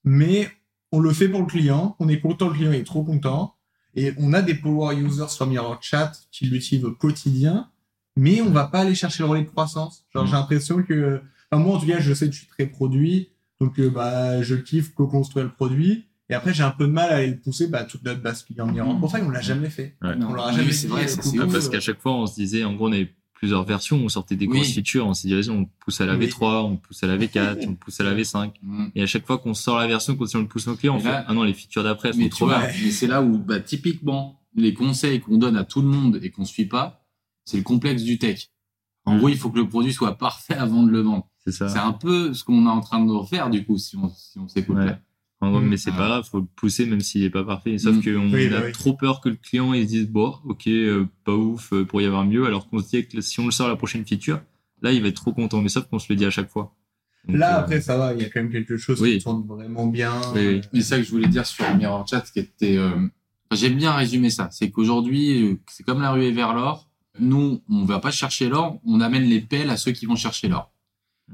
[SPEAKER 1] Mais on le fait pour le client. On est content, le client est trop content. Et on a des power users sur Mirror Chat qui l'utilisent au quotidien. Mais on va pas aller chercher le relais de croissance. Genre,
[SPEAKER 3] Mm.
[SPEAKER 1] j'ai l'impression que, enfin, moi, en tout cas, je sais que je suis très produit. Donc, euh, bah, je kiffe co-construire le produit. Et après, j'ai un peu de mal à aller le pousser, bah, toute notre base client Mirror
[SPEAKER 2] Mm.
[SPEAKER 1] Profile, on l'a jamais fait.
[SPEAKER 3] Ouais.
[SPEAKER 1] On leur a
[SPEAKER 2] Oui,
[SPEAKER 1] jamais
[SPEAKER 2] c'est
[SPEAKER 1] dit,
[SPEAKER 2] vrai,
[SPEAKER 1] euh,
[SPEAKER 2] ça, c'est
[SPEAKER 3] parce qu'à chaque fois, on se disait, en gros, on avait plusieurs versions, on sortait des
[SPEAKER 2] Oui.
[SPEAKER 3] grosses features, on s'est dit, vas-y, on pousse à la
[SPEAKER 1] Oui.
[SPEAKER 3] V3, on pousse à la V4, [LAUGHS] on pousse à la V5.
[SPEAKER 2] Mm.
[SPEAKER 3] Et à chaque fois qu'on sort la version, quand on le pousse aux clients, on
[SPEAKER 2] là-
[SPEAKER 3] fait, ah non, les features d'après, sont trop
[SPEAKER 2] vois, mais c'est là où, bah, typiquement, les conseils qu'on donne à tout le monde et qu'on suit pas, c'est le complexe du tech. En
[SPEAKER 3] Mm.
[SPEAKER 2] gros, il faut que le produit soit [LAUGHS] parfait avant de le vendre.
[SPEAKER 3] C'est ça.
[SPEAKER 2] C'est un peu ce qu'on est en train de refaire, du coup, si on, si on s'écoute
[SPEAKER 3] Ouais.
[SPEAKER 2] là.
[SPEAKER 3] En gros,
[SPEAKER 1] Mm.
[SPEAKER 3] mais c'est
[SPEAKER 2] Ah.
[SPEAKER 3] pas grave, faut le pousser même s'il est pas parfait. Sauf
[SPEAKER 2] Mm.
[SPEAKER 3] qu'on
[SPEAKER 1] Oui,
[SPEAKER 3] a
[SPEAKER 1] bah oui.
[SPEAKER 3] trop peur que le client il se dise bon, ok, euh, pas ouf, euh, pour y avoir mieux. Alors qu'on se dit que si on le sort la prochaine feature, là il va être trop content. Mais sauf qu'on se le dit à chaque fois. Donc,
[SPEAKER 1] Là,
[SPEAKER 3] euh,
[SPEAKER 1] après, ça va, il y a quand même quelque chose
[SPEAKER 3] Oui.
[SPEAKER 1] qui tourne vraiment bien.
[SPEAKER 3] Oui, oui.
[SPEAKER 2] Mais c'est ça que je voulais dire sur Mirror Chat, qui était. euh, enfin, J'aime bien résumer ça. C'est qu'aujourd'hui, c'est comme la ruée vers l'or. Nous, on va pas chercher l'or, on amène les pelles à ceux qui vont chercher l'or.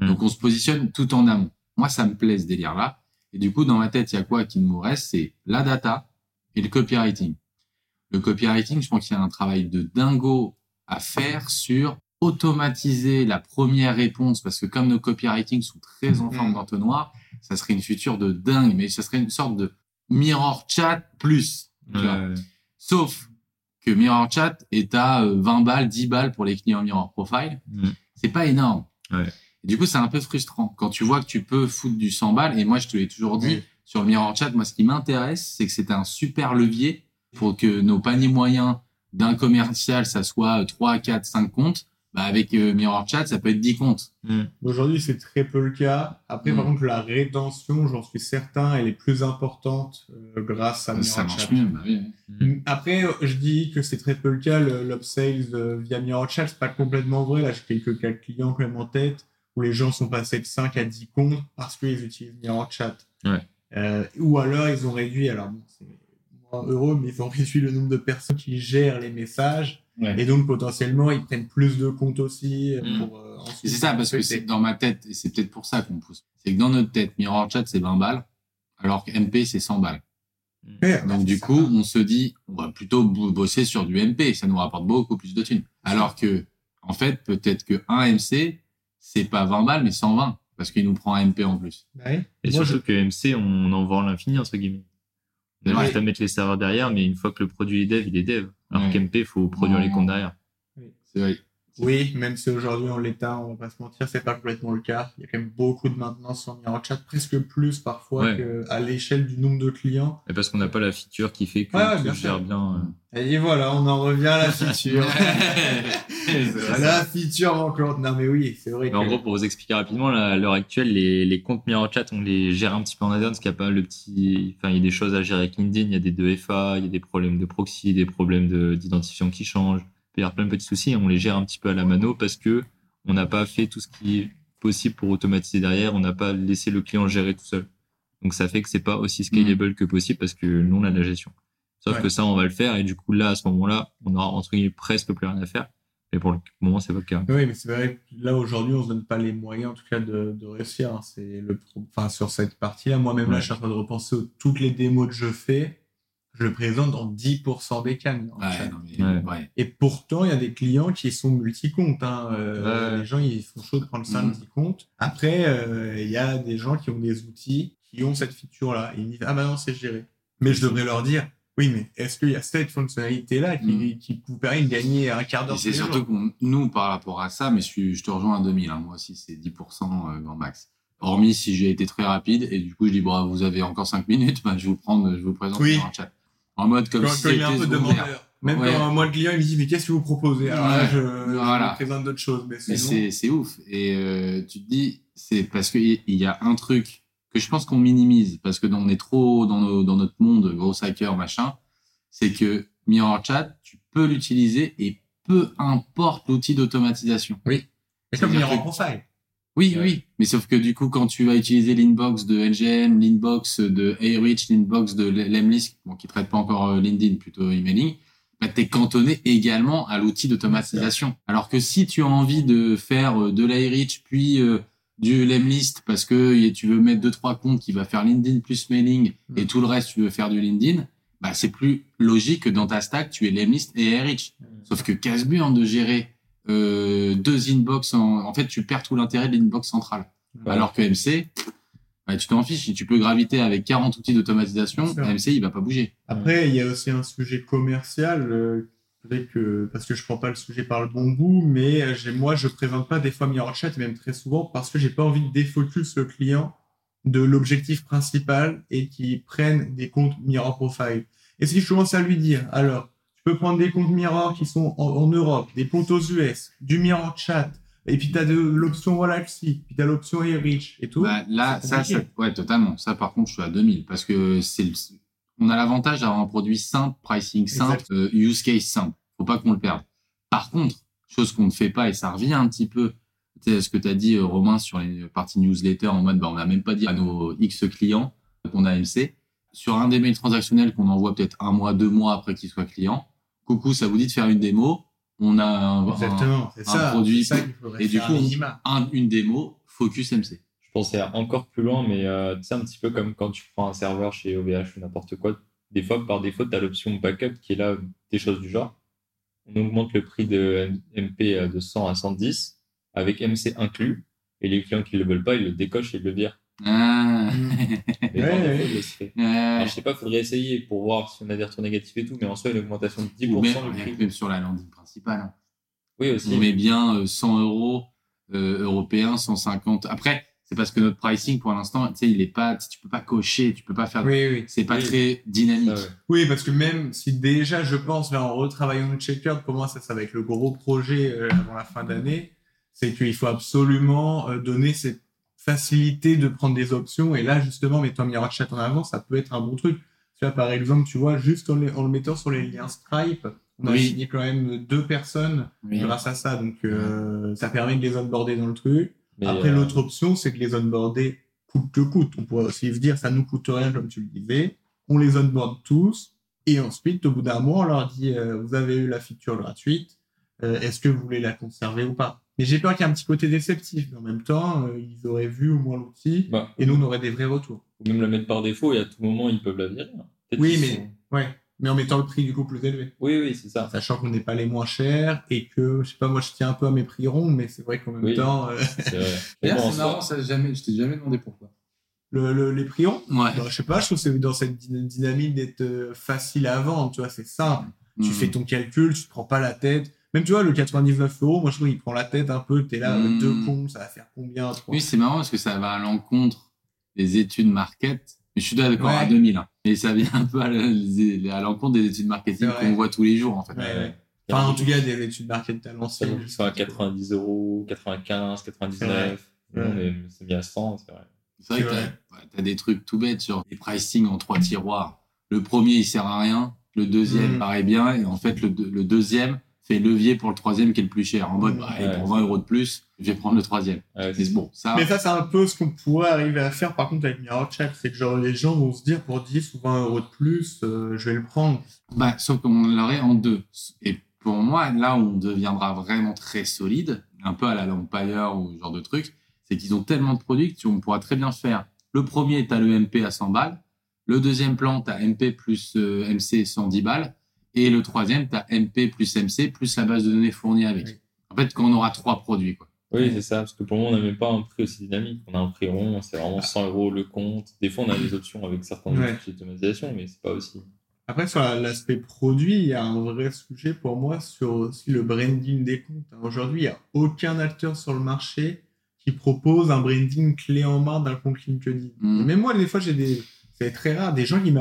[SPEAKER 3] Mm.
[SPEAKER 2] Donc, on se positionne tout en amont. Moi, ça me plaît ce délire-là. Et du coup, dans ma tête, il y a quoi qui me reste? C'est la data et le copywriting. Le copywriting, je pense qu'il y a un travail de dingo à faire sur automatiser la première réponse parce que comme nos copywriting sont très en forme
[SPEAKER 1] Mhm.
[SPEAKER 2] d'entonnoir, ça serait une future de dingue, mais ça serait une sorte de mirror chat plus. tu vois.
[SPEAKER 3] Ouais.
[SPEAKER 2] Sauf que mirror chat est à euh, 20 balles, 10 balles pour les clients mirror profile.
[SPEAKER 3] Mm.
[SPEAKER 2] C'est pas énorme.
[SPEAKER 3] Ouais.
[SPEAKER 2] Et du coup, c'est un peu frustrant quand tu vois que tu peux foutre du 100 balles. Et moi, je te l'ai toujours dit,
[SPEAKER 1] Oui.
[SPEAKER 2] sur le mirror chat, moi, ce qui m'intéresse, c'est que c'est un super levier pour que nos paniers moyens d'un commercial, ça soit 3, 4, 5 comptes. Bah, avec euh, mirror chat, ça peut être 10 comptes.
[SPEAKER 3] Mm.
[SPEAKER 1] Aujourd'hui, c'est très peu le cas. Après, par
[SPEAKER 2] Mm.
[SPEAKER 1] contre, la rétention, j'en suis certain, elle est plus importante euh, grâce à
[SPEAKER 2] ça
[SPEAKER 1] Mirror
[SPEAKER 2] marche
[SPEAKER 1] Chat.
[SPEAKER 2] mieux. Bah, oui.
[SPEAKER 1] Mm. Après, je dis que c'est très peu le cas. le- L'upsales euh, via Mirror Chat, c'est pas complètement vrai. Là, j'ai quelques cas clients quand même en tête où les gens sont passés de 5 à 10 comptes parce qu'ils utilisent Mirror Chat.
[SPEAKER 3] Ouais.
[SPEAKER 1] Euh, ou alors, ils ont réduit, alors bon, c'est moins heureux, mais ils ont [LAUGHS] réduit le nombre de personnes qui gèrent les messages.
[SPEAKER 2] Ouais.
[SPEAKER 1] Et donc, potentiellement, ils prennent plus de comptes aussi. euh,
[SPEAKER 2] Mm.
[SPEAKER 1] euh,
[SPEAKER 2] c'est ça, parce que c'est dans ma tête, et c'est peut-être pour ça qu'on pousse. C'est que dans notre tête, Mirror Chat, c'est 20 balles, alors que MP, c'est 100 balles.
[SPEAKER 1] Ouais,
[SPEAKER 2] Donc,
[SPEAKER 1] bah,
[SPEAKER 2] du coup, on se dit, on va plutôt bo- bosser sur du MP, ça nous rapporte beaucoup plus de thunes. Alors que, en fait, peut-être que un MC, c'est pas 20 balles, mais 120, parce qu'il nous prend un MP en plus.
[SPEAKER 1] Bah oui.
[SPEAKER 3] Et
[SPEAKER 1] Moi,
[SPEAKER 3] surtout que MC, on en vend l'infini, entre guillemets. On a
[SPEAKER 2] Ouais.
[SPEAKER 3] juste à mettre les serveurs derrière, mais une fois que le produit est dev, il est dev. Alors
[SPEAKER 2] Ouais.
[SPEAKER 3] qu'MP, il faut produire les comptes derrière.
[SPEAKER 2] C'est vrai.
[SPEAKER 1] Oui, même si aujourd'hui en l'état, on va pas se mentir, c'est pas complètement le cas. Il y a quand même beaucoup de maintenance sur Chat, presque plus parfois
[SPEAKER 3] Ouais.
[SPEAKER 1] que à l'échelle du nombre de clients.
[SPEAKER 3] Et parce qu'on n'a pas la feature qui fait que
[SPEAKER 1] Ouais, ouais,
[SPEAKER 3] tout
[SPEAKER 1] bien
[SPEAKER 3] gère bien. euh.
[SPEAKER 1] Et voilà, on en revient à la feature. [LAUGHS] la feature encore. Non mais oui, c'est vrai
[SPEAKER 3] Mais en gros, pour vous expliquer rapidement, là, à l'heure actuelle, les, les comptes Mirror Chat, on les gère un petit peu en interne, parce qu'il y a pas le petit, enfin, il y a des choses à gérer avec LinkedIn, il y a des 2FA, il y a des problèmes de proxy, des problèmes de- d'identification qui changent. Il peut y avoir plein de petits soucis et on les gère un petit peu à la mano parce que on n'a pas fait tout ce qui est possible pour automatiser derrière, on n'a pas laissé le client gérer tout seul. Donc ça fait que c'est pas aussi scalable que possible parce que nous on a de la gestion. Sauf
[SPEAKER 1] Ouais.
[SPEAKER 3] que ça on va le faire et du coup là à ce moment-là on aura entre guillemets presque plus rien à faire. Mais pour le moment c'est pas le cas.
[SPEAKER 1] Oui, mais c'est vrai que là aujourd'hui, on se donne pas les moyens, en tout cas, de, de réussir. hein. C'est le, pro- enfin, sur cette partie-là, moi-même là, je suis en train de repenser aux toutes les démos que je fais. Je le présente dans 10% des cas. Mirror
[SPEAKER 2] Ouais,
[SPEAKER 1] Chat.
[SPEAKER 2] non, mais,
[SPEAKER 3] Ouais.
[SPEAKER 2] ouais.
[SPEAKER 1] Et pourtant, il y a des clients qui sont multi-comptes. Hein. Euh,
[SPEAKER 3] Ouais.
[SPEAKER 1] Les gens, ils sont chauds de prendre ça
[SPEAKER 2] Mhm.
[SPEAKER 1] multi-compte. Après, euh, il y a des gens qui ont des outils qui ont cette feature-là. Ils disent, ah bah non, c'est géré. Mais je devrais leur dire, oui, mais est-ce qu'il y a cette fonctionnalité-là qui, qui vous permet de gagner un quart d'heure
[SPEAKER 2] c'est surtout qu'on, nous, par rapport à ça, mais je, je te rejoins à 2000, hein, moi aussi, c'est 10% euh, grand max. Hormis si j'ai été très rapide, et du coup, je dis, bon, vous avez encore 5 minutes, bah, je vais vous prendre, je vous présente
[SPEAKER 1] Oui.
[SPEAKER 2] en chat. En mode comme
[SPEAKER 1] Quand,
[SPEAKER 2] si c'était
[SPEAKER 1] peu
[SPEAKER 2] secondaire.
[SPEAKER 1] demandeur. Même
[SPEAKER 2] Ouais.
[SPEAKER 1] quand moi, le client, il me dit, mais qu'est-ce que vous proposez? Alors là,
[SPEAKER 2] Ouais.
[SPEAKER 1] je, je
[SPEAKER 2] Voilà.
[SPEAKER 1] lui présente d'autres choses. Mais
[SPEAKER 2] Mais c'est ouf. Et euh, tu te dis, c'est parce qu'il y a un truc que je pense qu'on minimise, parce que on est trop dans, nos- dans notre monde, gros hacker, machin, c'est que Mirror Chat, tu peux l'utiliser et peu importe l'outil d'automatisation.
[SPEAKER 1] c'est comme
[SPEAKER 2] que-
[SPEAKER 1] profile.
[SPEAKER 2] Oui,
[SPEAKER 3] Ouais.
[SPEAKER 2] oui. Mais sauf que du coup, quand tu vas utiliser l'inbox de LGM, l'inbox de Airreach, l'inbox de Lemlist, bon, qui traite pas encore euh, LinkedIn, plutôt emailing, bah, t'es cantonné également à l'outil d'automatisation. Alors que si tu as envie de faire euh, de l'Airreach, puis euh, du Lemlist, parce que tu veux mettre deux, trois comptes qui va faire LinkedIn plus mailing, et tout le reste, tu veux faire du LinkedIn, bah, c'est plus logique que dans ta stack, tu aies Lemlist et Airreach. Sauf que casse-burn de gérer euh, deux inbox, en... en fait, tu perds tout l'intérêt de l'inbox centrale. Alors que MC, bah, tu t'en fiches. Si tu peux graviter avec 40 outils d'automatisation. MC, il va pas bouger.
[SPEAKER 1] Après, il y a aussi un sujet commercial, euh, parce que je prends pas le sujet par le bon bout, mais euh, moi, je présente pas des fois Mirror Chat, et même très souvent, parce que j'ai pas envie de défocus le client de l'objectif principal et qu'il prenne des comptes Mirror Profile. Et si je commence à lui dire, alors, tu peux prendre des comptes Mirror qui sont en, en Europe, des comptes aux US, du Mirror Chat, et puis tu as l'option Galaxy, puis tu as l'option Airreach et tout.
[SPEAKER 2] Bah, là, ça, ça, ouais, totalement. Ça, par contre, je suis à 2000 parce que c'est le- on a l'avantage d'avoir un produit simple, pricing simple, euh, use case simple. Faut pas qu'on le perde. Par contre, chose qu'on ne fait pas et ça revient un petit peu, sais, ce que tu as dit, euh, Romain, sur les parties newsletter, en mode, bah, on n'a même pas dit à nos X clients qu'on a MC. Sur un des mails transactionnels qu'on envoie peut-être un mois, deux mois après qu'il soit client, coucou, ça vous dit de faire une démo? On a un, un-
[SPEAKER 1] Exactement, c'est
[SPEAKER 2] un
[SPEAKER 1] ça.
[SPEAKER 2] produit
[SPEAKER 1] ça
[SPEAKER 2] et du coup,
[SPEAKER 1] un-
[SPEAKER 2] une démo, focus MC.
[SPEAKER 3] Pensais encore plus loin, mais euh, c'est un petit peu comme quand tu prends un serveur chez OVH ou n'importe quoi. Des fois, par défaut, tu as l'option backup qui est là, des choses du genre. On augmente le prix de MP de 100 à 110 avec MC inclus. Et les clients qui ne le veulent pas, ils le décochent et ils le virent.
[SPEAKER 2] Ah. [LAUGHS]
[SPEAKER 3] Mais
[SPEAKER 1] Ouais, ouais.
[SPEAKER 3] défaut, le.
[SPEAKER 2] Ouais.
[SPEAKER 3] Alors, je sais pas, faudrait essayer pour voir si on a des retours négatifs et tout, mais en soi, une augmentation de 10%
[SPEAKER 2] Ou même,
[SPEAKER 3] du prix.
[SPEAKER 2] même sur la landing principale. hein.
[SPEAKER 3] Oui, aussi.
[SPEAKER 2] On met bien euh, 100 euros euh, européens, 150. Après, c'est parce que notre pricing, pour l'instant, tu sais, il est pas, tu peux pas cocher, tu peux pas faire.
[SPEAKER 1] Oui, oui.
[SPEAKER 2] C'est pas
[SPEAKER 3] Oui.
[SPEAKER 2] très dynamique.
[SPEAKER 3] Ah ouais.
[SPEAKER 1] Oui, parce que même si déjà, je pense, là, en retravaillant le checkout, pour moi, ça, ça va être le gros projet euh, avant la fin d'année, c'est qu'il faut absolument euh, donner cette facilité de prendre des options. Et là, justement, mettant Mirror Chat en avant, ça peut être un bon truc. Tu vois, par exemple, tu vois, juste en, le- en le mettant sur les liens Stripe, on a signé quand même deux personnes grâce à ça. Donc, euh, ça permet de les onboarder dans le truc.
[SPEAKER 3] Mais,
[SPEAKER 1] Après,
[SPEAKER 3] euh,
[SPEAKER 1] l'autre option, c'est que les onboarder coûte que coûte. On pourrait aussi se dire, ça nous coûte rien, comme tu le disais. On les onboard tous. Et ensuite, au bout d'un mois, on leur dit, euh, vous avez eu la feature gratuite. euh, Est-ce que vous voulez la conserver ou pas? Mais j'ai peur qu'il y ait un petit côté déceptif. Mais en même temps, ils auraient vu au moins l'outil.
[SPEAKER 3] bah,
[SPEAKER 1] Et nous, on aurait des vrais retours.
[SPEAKER 3] ou même le mettre par défaut et à tout moment, ils peuvent la virer.
[SPEAKER 1] Oui, mais-
[SPEAKER 3] sont-
[SPEAKER 1] Ouais. Mais en mettant le prix du coup plus élevé.
[SPEAKER 3] Oui, oui, c'est ça.
[SPEAKER 1] Sachant qu'on n'est pas les moins chers et que, je sais pas, moi, je tiens un peu à mes prix ronds, mais c'est vrai qu'en même
[SPEAKER 3] Oui.
[SPEAKER 1] temps, euh,
[SPEAKER 3] C'est [LAUGHS]
[SPEAKER 2] D'ailleurs,
[SPEAKER 3] bon,
[SPEAKER 2] c'est marrant, ça, jamais, je t'ai jamais demandé pourquoi.
[SPEAKER 1] le, le- les prix ronds,
[SPEAKER 2] Ouais.
[SPEAKER 1] Bah, je sais pas, je trouve que c'est dans cette dyna- dynamique d'être euh, facile à vendre, tu vois, c'est simple. Tu
[SPEAKER 2] Mm.
[SPEAKER 1] fais ton calcul, tu te prends pas la tête. Même, tu vois, le 99 euros, moi, je trouve qu'il prend la tête un peu, t'es là,
[SPEAKER 2] Mm.
[SPEAKER 1] deux cons, ça va faire combien,
[SPEAKER 2] Oui, c'est marrant parce que ça va à l'encontre des études market. Mais je suis d'accord
[SPEAKER 1] Ouais.
[SPEAKER 2] à 2000. hein. Mais ça vient un peu à l'encontre des études marketing qu'on voit tous les jours, en fait.
[SPEAKER 1] Ouais, ouais. Enfin, en tout cas, des études market à l'ancienne.
[SPEAKER 3] Ils sont à 90 euros, 95, 99. Nous,
[SPEAKER 1] Ouais.
[SPEAKER 3] on est c'est à 100, c'est vrai.
[SPEAKER 2] C'est vrai que t'as t'as des trucs tout bêtes sur les pricing en trois tiroirs. Le premier, il sert à rien. Le deuxième
[SPEAKER 1] Mhm.
[SPEAKER 2] paraît bien. Et en fait, le deuxième fait levier pour le troisième qui est le plus cher. En mode, bah, pour 20 euros de plus, je vais prendre le troisième.
[SPEAKER 3] Ouais,
[SPEAKER 2] Mais bon, ça,
[SPEAKER 1] Mais ça, c'est un peu ce qu'on pourrait arriver à faire, par contre, avec Mirror Chat. C'est que, genre, les gens vont se dire, pour 10 ou 20 euros de plus, euh, je vais le prendre.
[SPEAKER 2] Bah, sauf qu'on l'aurait en deux. Et pour moi, là où on deviendra vraiment très solide, un peu à la Lampire ou ce genre de truc, c'est qu'ils ont tellement de produits que tu- on pourra très bien faire. Le premier, tu as le MP à 100 balles. Le deuxième plan, tu as MP plus euh, MC 110 balles. Et le troisième, tu as MP plus MC plus la base de données fournie avec.
[SPEAKER 1] Oui.
[SPEAKER 2] En fait, quand on aura trois produits, quoi.
[SPEAKER 3] Oui, c'est ça, parce que pour moi, on n'a même pas un prix aussi dynamique. On a un prix rond, c'est vraiment 100 euros le compte. Des fois, on a des options avec certains
[SPEAKER 1] Ouais.
[SPEAKER 3] outils d'automatisation, mais c'est pas aussi.
[SPEAKER 1] Après, sur la- l'aspect produit, il y a un vrai sujet pour moi sur aussi le branding des comptes. hein. Aujourd'hui, il n'y a aucun acteur sur le marché qui propose un branding clé en main d'un compte LinkedIn. Même moi, des fois, j'ai des, c'est très rare, des gens qui,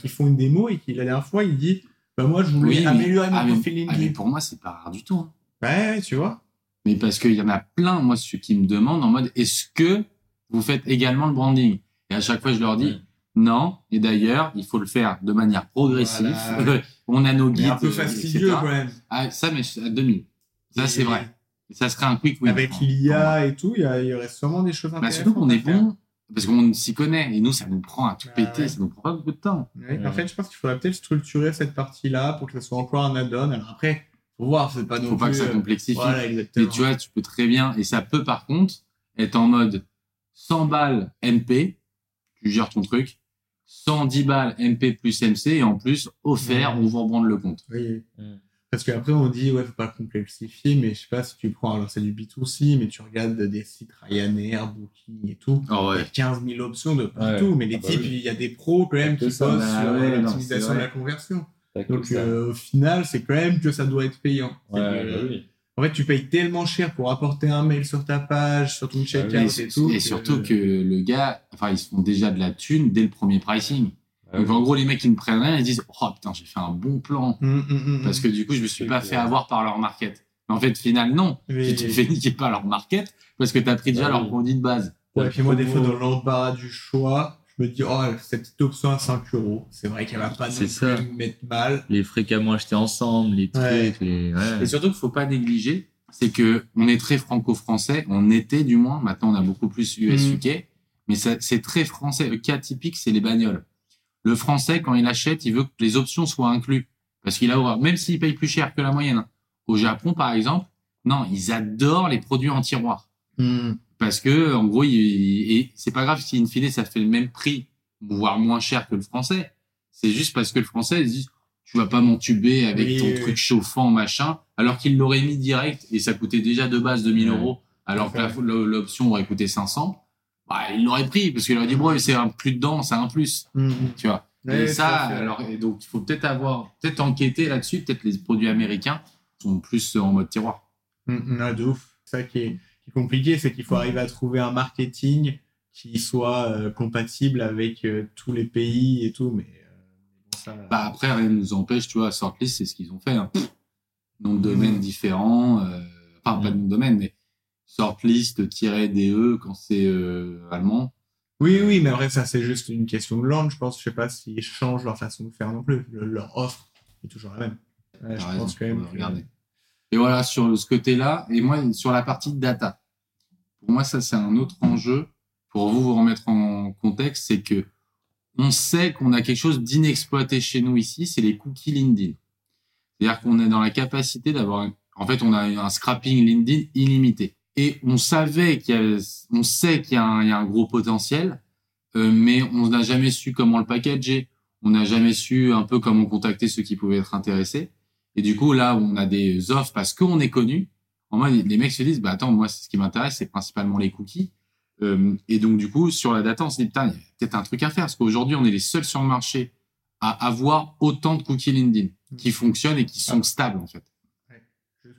[SPEAKER 1] qui font une démo et qui, la dernière fois, ils disent, bah, moi, je voulais
[SPEAKER 2] Oui, mais-
[SPEAKER 1] améliorer mon
[SPEAKER 2] ah, mais-
[SPEAKER 1] profil
[SPEAKER 2] ah, mais pour moi, c'est pas rare du tout. hein.
[SPEAKER 1] Ouais, tu vois.
[SPEAKER 2] Mais parce qu'il y en a plein, moi, ceux qui me demandent en mode est-ce que vous faites également le branding? Et à chaque fois, je leur dis
[SPEAKER 3] Ouais.
[SPEAKER 2] non. Et d'ailleurs, il faut le faire de manière progressive.
[SPEAKER 1] Voilà. [LAUGHS]
[SPEAKER 2] On a nos
[SPEAKER 1] Mais
[SPEAKER 2] guides.
[SPEAKER 1] un peu fastidieux quand même.
[SPEAKER 2] Ah, ça, mais à 2000. Ça, c'est vrai. Ça serait un quick win.
[SPEAKER 1] Avec l'IA et tout, il y, aurait sûrement des choses
[SPEAKER 2] Bah,
[SPEAKER 1] intéressantes.
[SPEAKER 2] surtout qu'on est
[SPEAKER 1] faire.
[SPEAKER 2] bon, parce qu'on s'y connaît. Et nous, ça nous prend à tout
[SPEAKER 1] Bah,
[SPEAKER 2] péter.
[SPEAKER 1] ouais.
[SPEAKER 2] Ça nous prend pas beaucoup de temps.
[SPEAKER 1] Ouais,
[SPEAKER 3] Ouais.
[SPEAKER 1] En fait, je pense qu'il faudrait peut-être structurer cette partie-là pour que ce soit encore un add-on. Alors après, faut voir, c'est pas non
[SPEAKER 2] Faut pas que ça
[SPEAKER 1] euh,
[SPEAKER 2] complexifie.
[SPEAKER 1] Voilà, exactement.
[SPEAKER 2] Mais tu vois, tu peux très bien, et ça peut par contre être en mode 100 balles MP, tu gères ton truc, 110 balles MP plus MC, et en plus, offert,
[SPEAKER 1] Ouais.
[SPEAKER 2] on vous rebrande le compte.
[SPEAKER 1] Oui. Parce qu'après, on dit, ouais, faut pas complexifier, mais je sais pas si tu prends, alors c'est du B2C, mais tu regardes des sites Ryanair, Booking et tout.
[SPEAKER 2] Oh
[SPEAKER 1] Il y a 15 000 options de partout,
[SPEAKER 3] Ouais.
[SPEAKER 1] mais les
[SPEAKER 3] Ah bah
[SPEAKER 1] types,
[SPEAKER 3] oui.
[SPEAKER 1] il y a des pros quand même qui bossent
[SPEAKER 2] bah
[SPEAKER 1] sur
[SPEAKER 2] ouais, non,
[SPEAKER 1] l'optimisation de la conversion. Donc euh, au final, c'est quand même que ça doit être payant.
[SPEAKER 3] ouais,
[SPEAKER 1] C'est que,
[SPEAKER 3] bah oui.
[SPEAKER 1] En fait, tu payes tellement cher pour apporter un mail sur ta page, sur ton checkout
[SPEAKER 3] oui,
[SPEAKER 1] et tout.
[SPEAKER 2] Et surtout que le gars, enfin, ils se font déjà de la thune dès le premier pricing. Donc
[SPEAKER 3] oui.
[SPEAKER 2] en gros, les mecs, ils me prennent rien, ils disent, oh putain, j'ai fait un bon plan.
[SPEAKER 1] Hum, hum, hum,
[SPEAKER 2] Parce que du coup, je me suis pas
[SPEAKER 3] clair.
[SPEAKER 2] fait avoir par leur market. Mais en fait, final, non.
[SPEAKER 1] Oui.
[SPEAKER 2] Tu te fais niquer par leur market parce que tu as pris déjà
[SPEAKER 3] Ah
[SPEAKER 2] leur produit de base.
[SPEAKER 1] Ouais, et puis moi, des fois, dans l'embarras du choix, je me dis, oh, cette petite option à 5 euros, c'est vrai qu'elle va pas non plus me mettre mal.
[SPEAKER 3] Les fréquemment achetés ensemble, les trucs,
[SPEAKER 1] Ouais.
[SPEAKER 3] les. Ouais.
[SPEAKER 2] Et surtout qu'il faut pas négliger. c'est que on est très franco-français. On était du moins. Maintenant, on a beaucoup plus US-UK. Mais c'est très français. Le cas typique, c'est les bagnoles. Le français, quand il achète, il veut que les options soient incluses. Parce qu'il a horreur. Même s'il paye plus cher que la moyenne. Au Japon, par exemple, non, ils adorent les produits en tiroir.
[SPEAKER 1] Hmm.
[SPEAKER 2] Parce que, en gros, il, il- et c'est pas grave si in fine ça fait le même prix, voire moins cher que le français. C'est juste parce que le français, ils disent, tu vas pas m'entuber avec
[SPEAKER 1] Oui,
[SPEAKER 2] ton
[SPEAKER 1] oui,
[SPEAKER 2] truc chauffant, machin, alors qu'il l'aurait mis direct et ça coûtait déjà de base 2000
[SPEAKER 3] Ouais.
[SPEAKER 2] euros, alors que l'option aurait coûté 500. Bah, il l'aurait pris parce qu'il aurait dit, bon, c'est un plus dedans, c'est un plus,
[SPEAKER 1] Hmm.
[SPEAKER 2] tu vois.
[SPEAKER 1] Ouais,
[SPEAKER 2] et ça, alors, et donc, il faut peut-être avoir, peut-être enquêter là-dessus, peut-être les produits américains sont plus en mode tiroir.
[SPEAKER 1] Mm, de ouf. C'est ça qui est, qui est compliqué, c'est qu'il faut arriver à trouver un marketing qui soit euh, compatible avec euh, tous les pays et tout. Mais euh, ça,
[SPEAKER 2] Bah après, rien ne nous empêche, tu vois, Sortlist, c'est ce qu'ils ont fait. Hein. Nom de domaine
[SPEAKER 1] Mm.
[SPEAKER 2] différents, euh, enfin pas de nom de domaine, mais Sortlist-DE quand c'est euh, allemand.
[SPEAKER 1] Oui, oui, mais après, ça, c'est juste une question de langue, je pense. Je sais pas s'ils changent leur façon de faire non plus. Le- leur offre est toujours la même. Ouais, je
[SPEAKER 2] raison,
[SPEAKER 1] pense quand même.
[SPEAKER 2] faut
[SPEAKER 1] que-
[SPEAKER 2] regarder. Et voilà, sur ce côté-là, et moi, sur la partie data, pour moi, ça, c'est un autre enjeu. Pour vous, vous remettre en contexte, c'est que on sait qu'on a quelque chose d'inexploité chez nous ici, c'est les cookies LinkedIn. C'est-à-dire qu'on est dans la capacité d'avoir, un- en fait, on a un scrapping LinkedIn illimité. Et on savait qu'il y a, on sait qu'il y a un, il y a un gros potentiel, euh, mais on n'a jamais su comment le packager. On n'a jamais su un peu comment contacter ceux qui pouvaient être intéressés. Et du coup, là, on a des offres parce qu'on est connu. En les mecs se disent, bah attends, moi, ce qui m'intéresse, c'est principalement les cookies. Euh, et donc, du coup, sur la data, on se dit, putain, il y a peut-être un truc à faire. Parce qu'aujourd'hui, on est les seuls sur le marché à avoir autant de cookies LinkedIn qui fonctionnent et qui sont stables, en fait.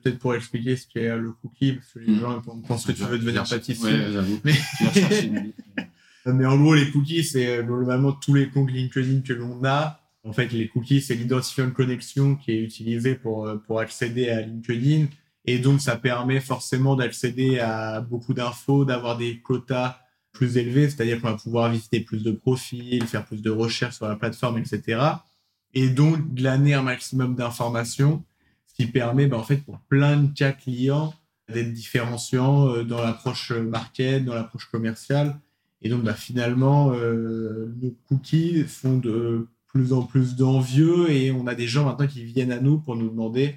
[SPEAKER 1] Peut-être pour expliquer ce qu'est le cookie, parce que les
[SPEAKER 2] Mm.
[SPEAKER 1] gens pensent que tu veux devenir pâtissier.
[SPEAKER 2] Ouais.
[SPEAKER 1] Mais- [LAUGHS] Mais en gros, les cookies, c'est euh, globalement tous les comptes LinkedIn que l'on a. En fait, les cookies, c'est l'identifiant de connexion qui est utilisé pour, euh, pour accéder à LinkedIn. Et donc, ça permet forcément d'accéder à beaucoup d'infos, d'avoir des quotas plus élevés, c'est-à-dire qu'on va pouvoir visiter plus de profils, faire plus de recherches sur la plateforme, etc. Et donc, glaner un maximum d'informations, qui permet, ben, en fait, pour plein de cas clients, d'être différenciant euh, dans l'approche market, dans l'approche commerciale. Et donc, bah, finalement, euh, nos cookies font de plus en plus d'envieux et on a des gens maintenant qui viennent à nous pour nous demander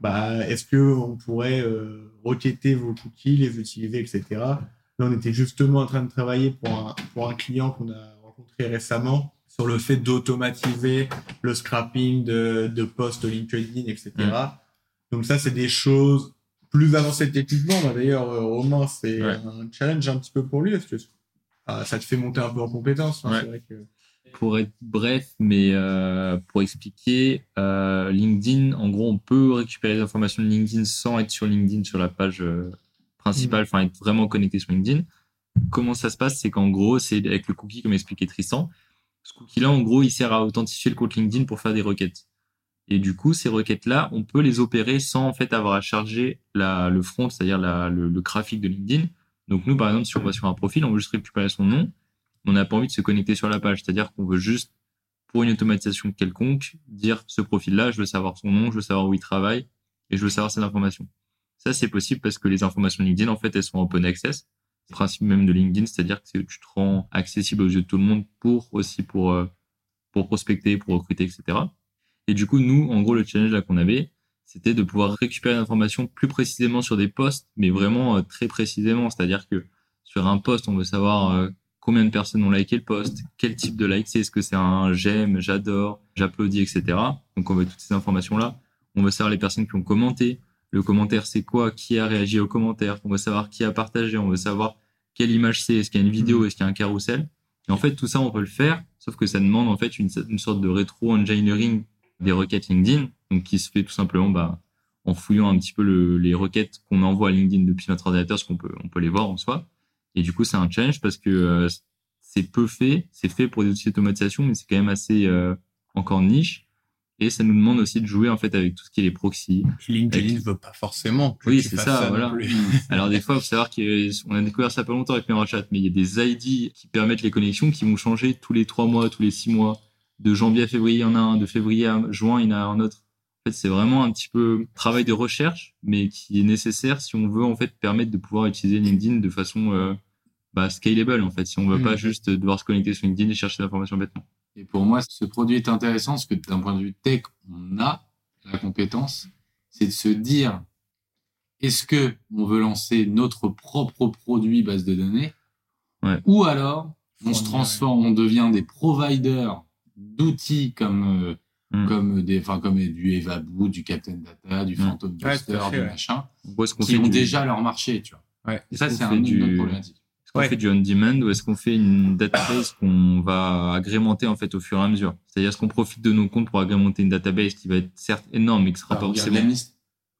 [SPEAKER 1] bah, est-ce qu'on pourrait euh, requêter vos cookies, les utiliser, etc. Là, on était justement en train de travailler pour un, pour un client qu'on a rencontré récemment sur le fait d'automatiser le scrapping de, de posts LinkedIn, etc. Donc ça, c'est des choses plus avancées techniquement. Bah, D'ailleurs, euh, Romain, c'est
[SPEAKER 3] Ouais.
[SPEAKER 1] un challenge un petit peu pour lui. Parce que ah, ça te fait monter un peu en compétence. hein,
[SPEAKER 3] Ouais.
[SPEAKER 1] C'est vrai que...
[SPEAKER 3] Pour être bref, mais euh, pour expliquer, euh, LinkedIn, en gros, on peut récupérer les informations de LinkedIn sans être sur LinkedIn sur la page euh, principale, enfin être vraiment connecté sur LinkedIn. Comment ça se passe? C'est qu'en gros, c'est avec le cookie, comme expliquait Tristan. Ce cookie-là, en gros, il sert à authentifier le compte LinkedIn pour faire des requêtes. Et du coup, ces requêtes-là, on peut les opérer sans en fait avoir à charger la, le front, c'est-à-dire le, le graphique de LinkedIn. Donc nous, par exemple, si on va sur un profil, on veut juste récupérer son nom. On n'a pas envie de se connecter sur la page, c'est-à-dire qu'on veut juste, pour une automatisation quelconque, dire ce profil-là, je veux savoir son nom, je veux savoir où il travaille et je veux savoir ces informations. Ça, c'est possible parce que les informations LinkedIn, en fait, elles sont en open access. C'est le principe même de LinkedIn, c'est-à-dire que tu te rends accessible aux yeux de tout le monde pour aussi pour, euh, pour prospecter, pour recruter, etc. Et du coup, nous, en gros, le challenge là qu'on avait, c'était de pouvoir récupérer l'information plus précisément sur des posts, mais vraiment euh, très précisément. C'est-à-dire que sur un post, on veut savoir euh, combien de personnes ont liké le post, quel type de like c'est, est-ce que c'est un j'aime, j'adore, j'applaudis, etc. Donc on veut toutes ces informations-là. On veut savoir les personnes qui ont commenté, le commentaire c'est quoi, qui a réagi au commentaire, on veut savoir qui a partagé, on veut savoir quelle image c'est, est-ce qu'il y a une vidéo, est-ce qu'il y a un carrousel? Et en fait, tout ça, on peut le faire, sauf que ça demande en fait une, une sorte de rétro-engineering des requêtes LinkedIn, donc qui se fait tout simplement bah, en fouillant un petit peu le- les requêtes qu'on envoie à LinkedIn depuis notre ordinateur, parce qu'on peut, on peut les voir en soi. Et du coup, c'est un challenge parce que euh, c'est peu fait, c'est fait pour des outils d'automatisation, mais c'est quand même assez euh, encore niche. Et ça nous demande aussi de jouer en fait avec tout ce qui est les proxys.
[SPEAKER 1] LinkedIn ne veut pas forcément que
[SPEAKER 3] Oui, c'est ça, voilà. [LAUGHS] Alors des fois, il faut savoir qu'on a découvert ça pas longtemps avec MeroChat, mais il y a des ID qui permettent les connexions qui vont changer tous les trois mois, tous les six mois. De janvier à février, il y en a un. De février à juin, il y en a un autre. En fait, c'est vraiment un petit peu travail de recherche, mais qui est nécessaire si on veut en fait permettre de pouvoir utiliser LinkedIn de façon euh, bah, scalable en fait. Si on veut
[SPEAKER 1] Mm.
[SPEAKER 3] pas juste devoir se connecter sur LinkedIn et chercher l'information bêtement.
[SPEAKER 2] Et pour moi, ce produit est intéressant parce que d'un point de vue tech, on a la compétence, c'est de se dire est-ce que on veut lancer notre propre produit base de données
[SPEAKER 3] Ouais.
[SPEAKER 2] ou alors on se transforme, on devient des providers d'outils comme euh,
[SPEAKER 3] Mm.
[SPEAKER 2] comme des enfin comme du Evaboo, du Captain Data, du
[SPEAKER 3] Mm.
[SPEAKER 2] Phantom
[SPEAKER 4] Ouais, fait,
[SPEAKER 2] du
[SPEAKER 4] ouais.
[SPEAKER 2] machin, qui
[SPEAKER 3] fait
[SPEAKER 2] ont
[SPEAKER 3] du-
[SPEAKER 2] déjà leur marché, tu vois.
[SPEAKER 4] Ouais.
[SPEAKER 2] Et ça,
[SPEAKER 3] Est-ce
[SPEAKER 2] c'est
[SPEAKER 3] qu'on
[SPEAKER 2] un autre
[SPEAKER 3] du-
[SPEAKER 2] problématique.
[SPEAKER 3] Est-ce qu'on
[SPEAKER 4] Ouais.
[SPEAKER 3] fait du on-demand ou est-ce qu'on fait une database qu'on va agrémenter en fait au fur et à mesure? C'est-à-dire est-ce qu'on profite de nos comptes pour agrémenter une database qui va être certes énorme mais qui sera pas forcément.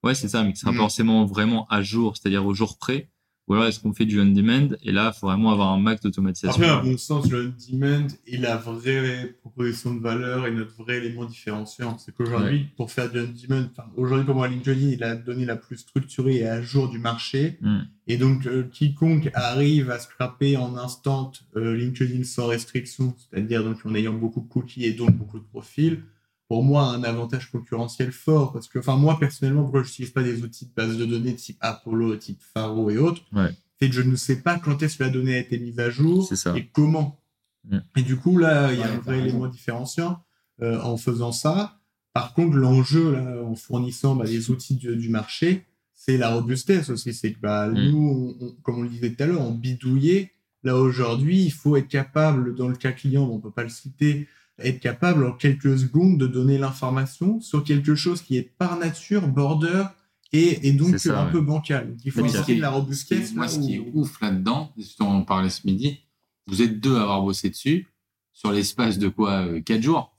[SPEAKER 3] Ouais, c'est ça, mais qui sera
[SPEAKER 1] Mm.
[SPEAKER 3] pas forcément vraiment à jour, c'est-à-dire au jour près. Ou alors est-ce qu'on fait du on-demand et là, il faut vraiment avoir un max d'automatisation.
[SPEAKER 1] Après, à mon sens, le on-demand est la vraie proposition de valeur et notre vrai élément différenciant. C'est qu'aujourd'hui, pour faire du on-demand, aujourd'hui, pour moi, LinkedIn, il a donné la plus structurée et à jour du marché.
[SPEAKER 3] Mm.
[SPEAKER 1] Et donc, euh, quiconque arrive à scraper en instant euh, LinkedIn sans restriction, c'est-à-dire donc en ayant beaucoup de cookies et donc beaucoup de profils, pour moi, a un avantage concurrentiel fort. Parce que, enfin, moi, personnellement, pourquoi je n'utilise pas des outils de base de données type Apollo, type Faro et autres,
[SPEAKER 3] Ouais.
[SPEAKER 1] c'est que je ne sais pas quand est-ce que la donnée a été mise à jour
[SPEAKER 3] ça.
[SPEAKER 1] et comment.
[SPEAKER 3] Mm.
[SPEAKER 1] Et du coup, là, il y a
[SPEAKER 2] Ouais,
[SPEAKER 1] un vrai élément différenciant euh, en faisant ça. Par contre, l'enjeu, là, en fournissant bah, les outils du, du marché, c'est la robustesse aussi. C'est que bah,
[SPEAKER 3] Mm.
[SPEAKER 1] nous, on- on- comme on le disait tout à l'heure, on bidouillait. Là, aujourd'hui, il faut être capable, dans le cas client, on ne peut pas le citer, être capable en quelques secondes de donner l'information sur quelque chose qui est par nature border et, et donc
[SPEAKER 3] C'est ça,
[SPEAKER 1] un
[SPEAKER 3] ouais.
[SPEAKER 1] peu bancal. Donc, il faut
[SPEAKER 2] ce qui
[SPEAKER 1] de la
[SPEAKER 2] ce
[SPEAKER 1] robustesse.
[SPEAKER 2] moi, ce qui est ouf là-dedans, et on en parlait ce midi, vous êtes deux à avoir bossé dessus sur l'espace de quoi euh, Quatre jours.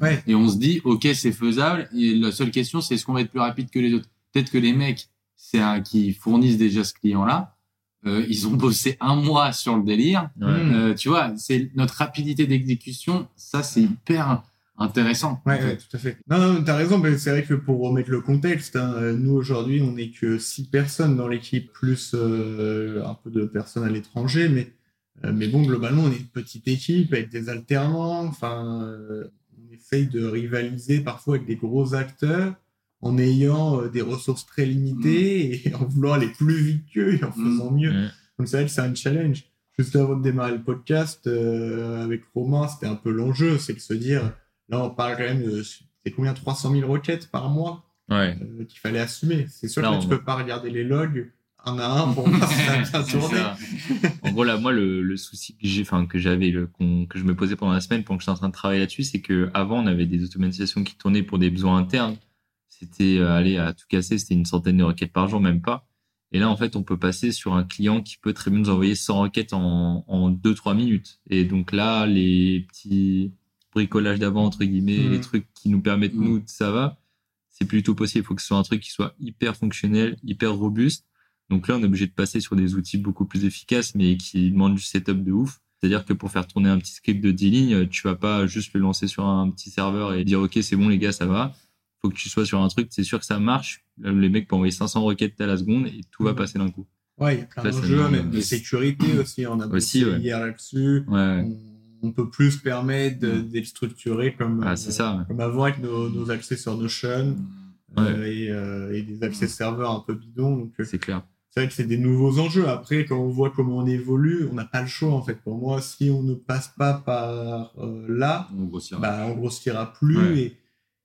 [SPEAKER 1] Ouais.
[SPEAKER 2] Et on se dit, ok, c'est faisable. Et la seule question, c'est est-ce qu'on va être plus rapide que les autres? Peut-être que les mecs, c'est un qui fournissent déjà ce client-là. Euh, ils ont bossé un mois sur le délire.
[SPEAKER 3] Ouais.
[SPEAKER 1] Mm.
[SPEAKER 2] Euh, tu vois, c'est notre rapidité d'exécution. Ça, c'est hyper intéressant. en
[SPEAKER 1] Ouais,
[SPEAKER 2] fait.
[SPEAKER 1] ouais, tout à fait. Non, non, t'as raison, mais c'est vrai que pour remettre le contexte, hein, euh, nous aujourd'hui, on n'est que six personnes dans l'équipe, plus euh, un peu de personnes à l'étranger, mais, euh, mais bon, globalement, on est une petite équipe avec des alternants, enfin, euh, on essaye de rivaliser parfois avec des gros acteurs en ayant euh, des ressources très limitées et en voulant aller plus vite qu'eux et en
[SPEAKER 2] Mm.
[SPEAKER 1] faisant mieux.
[SPEAKER 3] Mm.
[SPEAKER 1] Donc c'est vrai que c'est un challenge. Juste avant de démarrer le podcast, euh, avec Romain, c'était un peu l'enjeu, c'est de se dire, là on parle quand même de, c'est combien 300 000 requêtes par mois
[SPEAKER 3] Ouais.
[SPEAKER 1] euh, qu'il fallait assumer. C'est sûr
[SPEAKER 3] Là,
[SPEAKER 1] que tu peux pas regarder les logs un à un pour [LAUGHS] voir si ça a bien
[SPEAKER 3] C'est
[SPEAKER 1] tourné.
[SPEAKER 3] ça. En gros, là, moi, le, le souci que j'ai, enfin, que j'avais, le, qu'on- que je me posais pendant la semaine, pendant que j'étais en train de travailler là-dessus, c'est que avant, on avait des automatisations qui tournaient pour des besoins internes. C'était, euh, aller à tout casser, c'était une centaine de requêtes par jour, même pas. Et là, en fait, on peut passer sur un client qui peut très bien nous envoyer 100 requêtes en, en 2-3 minutes. Et donc là, les petits bricolages d'avant, entre guillemets, les trucs qui nous permettent, nous, de ça va, c'est plutôt possible. Il faut que ce soit un truc qui soit hyper fonctionnel, hyper robuste. Donc là, on est obligé de passer sur des outils beaucoup plus efficaces, mais qui demandent du setup de ouf. C'est-à-dire que pour faire tourner un petit script de 10 lignes, tu vas pas juste le lancer sur un petit serveur et dire OK, c'est bon les gars, ça va. Faut que tu sois sur un truc, c'est sûr que ça marche. Là, Les mecs peuvent envoyer 500 requêtes à la seconde et tout va
[SPEAKER 1] Mhm.
[SPEAKER 3] passer d'un coup.
[SPEAKER 1] Ouais, il y a plein d'enjeux, même de sécurité aussi. On a
[SPEAKER 3] Aussi, ouais.
[SPEAKER 1] hier là-dessus.
[SPEAKER 3] Ouais,
[SPEAKER 1] On, on peut plus se permettre de, de le structurer comme,
[SPEAKER 3] Ah,
[SPEAKER 1] euh,
[SPEAKER 3] ça.
[SPEAKER 1] comme avant avec nos, nos accès sur Notion euh, et, euh, et des accès serveurs un peu bidons. Euh,
[SPEAKER 3] C'est clair.
[SPEAKER 1] c'est vrai que c'est des nouveaux enjeux. Après, quand on voit comment on évolue, on n'a pas le choix en fait. Pour moi, si on ne passe pas par euh, là,
[SPEAKER 2] On grossira.
[SPEAKER 1] bah, on grossira plus et,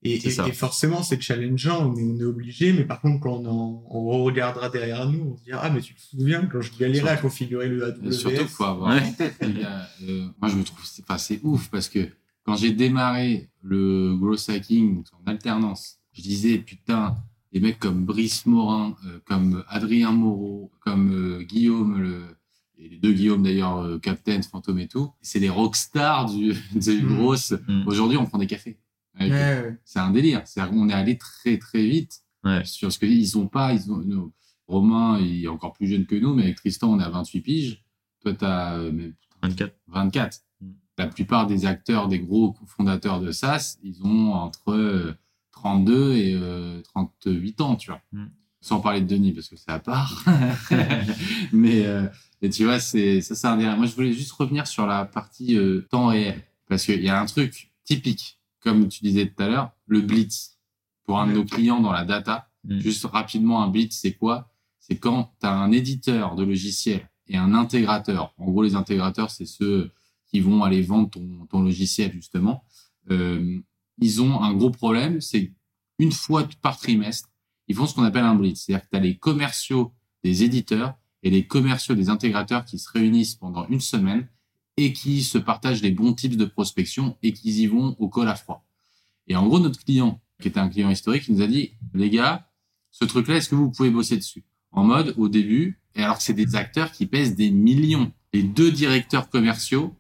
[SPEAKER 1] et, forcément c'est challengeant, mais on est obligé. Mais par contre, quand on, en- on regardera derrière nous, on se dira ah mais tu te souviens quand je galérais à configurer le AWS.
[SPEAKER 2] surtout, faut avoir
[SPEAKER 3] Ouais.
[SPEAKER 2] en tête, il y a, euh, moi, je me trouve, c'est, enfin, c'est ouf parce que quand j'ai démarré le growth hacking en alternance, je disais, putain, des mecs comme Brice Morin, euh, comme Adrien Moreau, comme euh, Guillaume, le, et les deux Guillaume d'ailleurs, euh, Captain, Fantôme et tout, c'est les rockstars du, [LAUGHS] du
[SPEAKER 1] Mm.
[SPEAKER 2] gross.
[SPEAKER 3] Mm.
[SPEAKER 2] Aujourd'hui, on prend des cafés.
[SPEAKER 1] Ouais, ouais.
[SPEAKER 2] C'est un délire. On est allé très, très vite
[SPEAKER 3] Ouais.
[SPEAKER 2] sur ce que ils ont pas. Ils ont, nous, Romain, il est encore plus jeune que nous, mais avec Tristan, on a 28 piges. Toi, tu as
[SPEAKER 3] 24.
[SPEAKER 2] 24.
[SPEAKER 3] Mm.
[SPEAKER 2] La plupart des acteurs, des gros fondateurs de SaaS, ils ont entre euh, 32 et euh, 38 ans, tu vois.
[SPEAKER 3] Mm.
[SPEAKER 2] Sans parler de Denis, parce que c'est à part. [LAUGHS] mais euh, et tu vois, c'est ça, c'est un délire. Moi, je voulais juste revenir sur la partie euh, temps réel. Parce qu'il y a un truc typique, comme tu disais tout à l'heure, le blitz. pour un de nos clients dans la data.
[SPEAKER 3] Mm.
[SPEAKER 2] Juste rapidement, un blitz, c'est quoi? C'est quand tu as un éditeur de logiciel et un intégrateur. En gros, les intégrateurs, c'est ceux qui vont aller vendre ton, ton logiciel, justement. Euh, ils ont un gros problème, c'est une fois par trimestre, ils font ce qu'on appelle un blitz. C'est-à-dire que tu as les commerciaux des éditeurs et les commerciaux des intégrateurs qui se réunissent pendant une semaine et qui se partagent les bons tips de prospection et qui y vont au col à froid. Et en gros, notre client, qui était un client historique, nous a dit, les gars, ce truc-là, est-ce que vous pouvez bosser dessus? En mode, au début, et alors que c'est des acteurs qui pèsent des millions. Les deux directeurs commerciaux,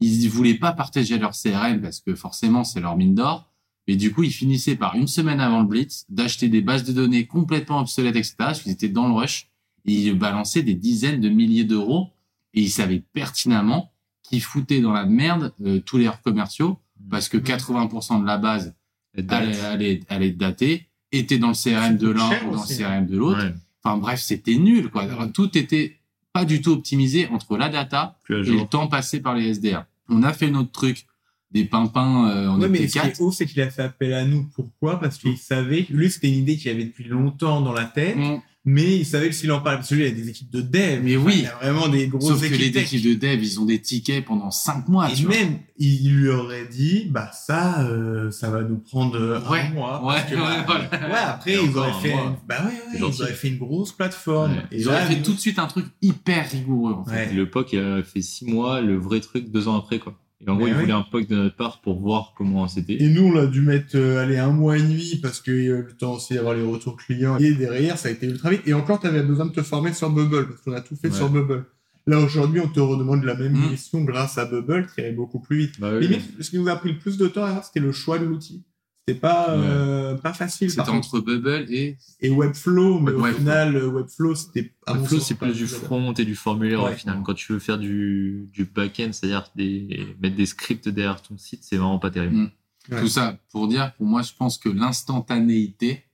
[SPEAKER 2] ils voulaient pas partager leur CRM parce que forcément, c'est leur mine d'or. Mais du coup, ils finissaient par une semaine avant le Blitz d'acheter des bases de données complètement obsolètes, etc. Parce qu'ils étaient dans le rush. Ils balançaient des dizaines de milliers d'euros. Et ils savaient pertinemment qu'ils foutaient dans la merde euh, tous leurs commerciaux. Parce que 80% de la base
[SPEAKER 3] date.
[SPEAKER 2] allait, allait, allait être datée, était dans le CRM de l'un ou dans le
[SPEAKER 1] aussi.
[SPEAKER 2] CRM de l'autre.
[SPEAKER 3] Ouais,
[SPEAKER 2] Enfin bref, c'était nul. quoi. Alors, Tout était pas du tout optimisé entre la data et le temps passé par les SDR. On a fait notre truc, des pimpins, euh, on
[SPEAKER 1] Ouais, mais ce qui est ouf, c'est qu'il a fait appel à nous. Pourquoi? Parce qu'il savait, lui, c'était une idée qu'il avait depuis longtemps dans la tête,
[SPEAKER 2] Mm.
[SPEAKER 1] Mais il savait que s'il en parlait, parce que lui, il a des équipes de dev.
[SPEAKER 2] Mais oui.
[SPEAKER 1] Il a vraiment des grosses
[SPEAKER 2] Sauf que les
[SPEAKER 1] équipes tech.
[SPEAKER 2] équipes de dev, ils ont des tickets pendant cinq mois.
[SPEAKER 1] Et
[SPEAKER 2] tu vois.
[SPEAKER 1] même, il lui aurait dit, bah ça, euh, ça va nous prendre euh,
[SPEAKER 2] Ouais,
[SPEAKER 1] un mois.
[SPEAKER 2] ouais,
[SPEAKER 1] parce que,
[SPEAKER 2] ouais,
[SPEAKER 1] bah,
[SPEAKER 2] voilà.
[SPEAKER 1] ouais, après, ils auraient fait, une... bah ouais, ils auraient fait une grosse plateforme.
[SPEAKER 3] Ouais.
[SPEAKER 1] Et
[SPEAKER 2] Ils auraient fait
[SPEAKER 1] nous-
[SPEAKER 2] tout de suite un truc hyper rigoureux. En fait.
[SPEAKER 3] Le POC, il a fait six mois, le vrai truc deux ans après, quoi. Et en gros,
[SPEAKER 1] Mais
[SPEAKER 3] il
[SPEAKER 1] oui.
[SPEAKER 3] voulait un POC de notre part pour voir comment c'était.
[SPEAKER 1] Et nous, on a dû mettre euh, aller un mois et demi parce que euh, le temps aussi d'avoir les retours clients. Et derrière, ça a été ultra vite. Et encore, tu avais besoin de te former sur Bubble parce qu'on a tout fait
[SPEAKER 3] Ouais.
[SPEAKER 1] sur Bubble. Là, aujourd'hui, on te redemande la même
[SPEAKER 2] Mm.
[SPEAKER 1] mission grâce à Bubble qui irait beaucoup plus vite.
[SPEAKER 3] Bah oui.
[SPEAKER 1] Limite, ce qui nous a pris le plus de temps, hein, c'était le choix de l'outil. C'était pas,
[SPEAKER 3] Ouais.
[SPEAKER 1] euh, pas facile.
[SPEAKER 2] C'était entre Bubble et
[SPEAKER 1] Et Webflow, mais au
[SPEAKER 2] Webflow.
[SPEAKER 1] final, euh, Webflow, c'était.
[SPEAKER 3] Webflow, c'est plus du front et du formulaire
[SPEAKER 1] Ouais.
[SPEAKER 3] au final. Quand tu veux faire du, du back-end, c'est-à-dire des, mettre des scripts derrière ton site, c'est vraiment pas terrible.
[SPEAKER 2] Mm.
[SPEAKER 1] Ouais.
[SPEAKER 2] tout ça pour dire, pour moi, je pense que l'instantanéité,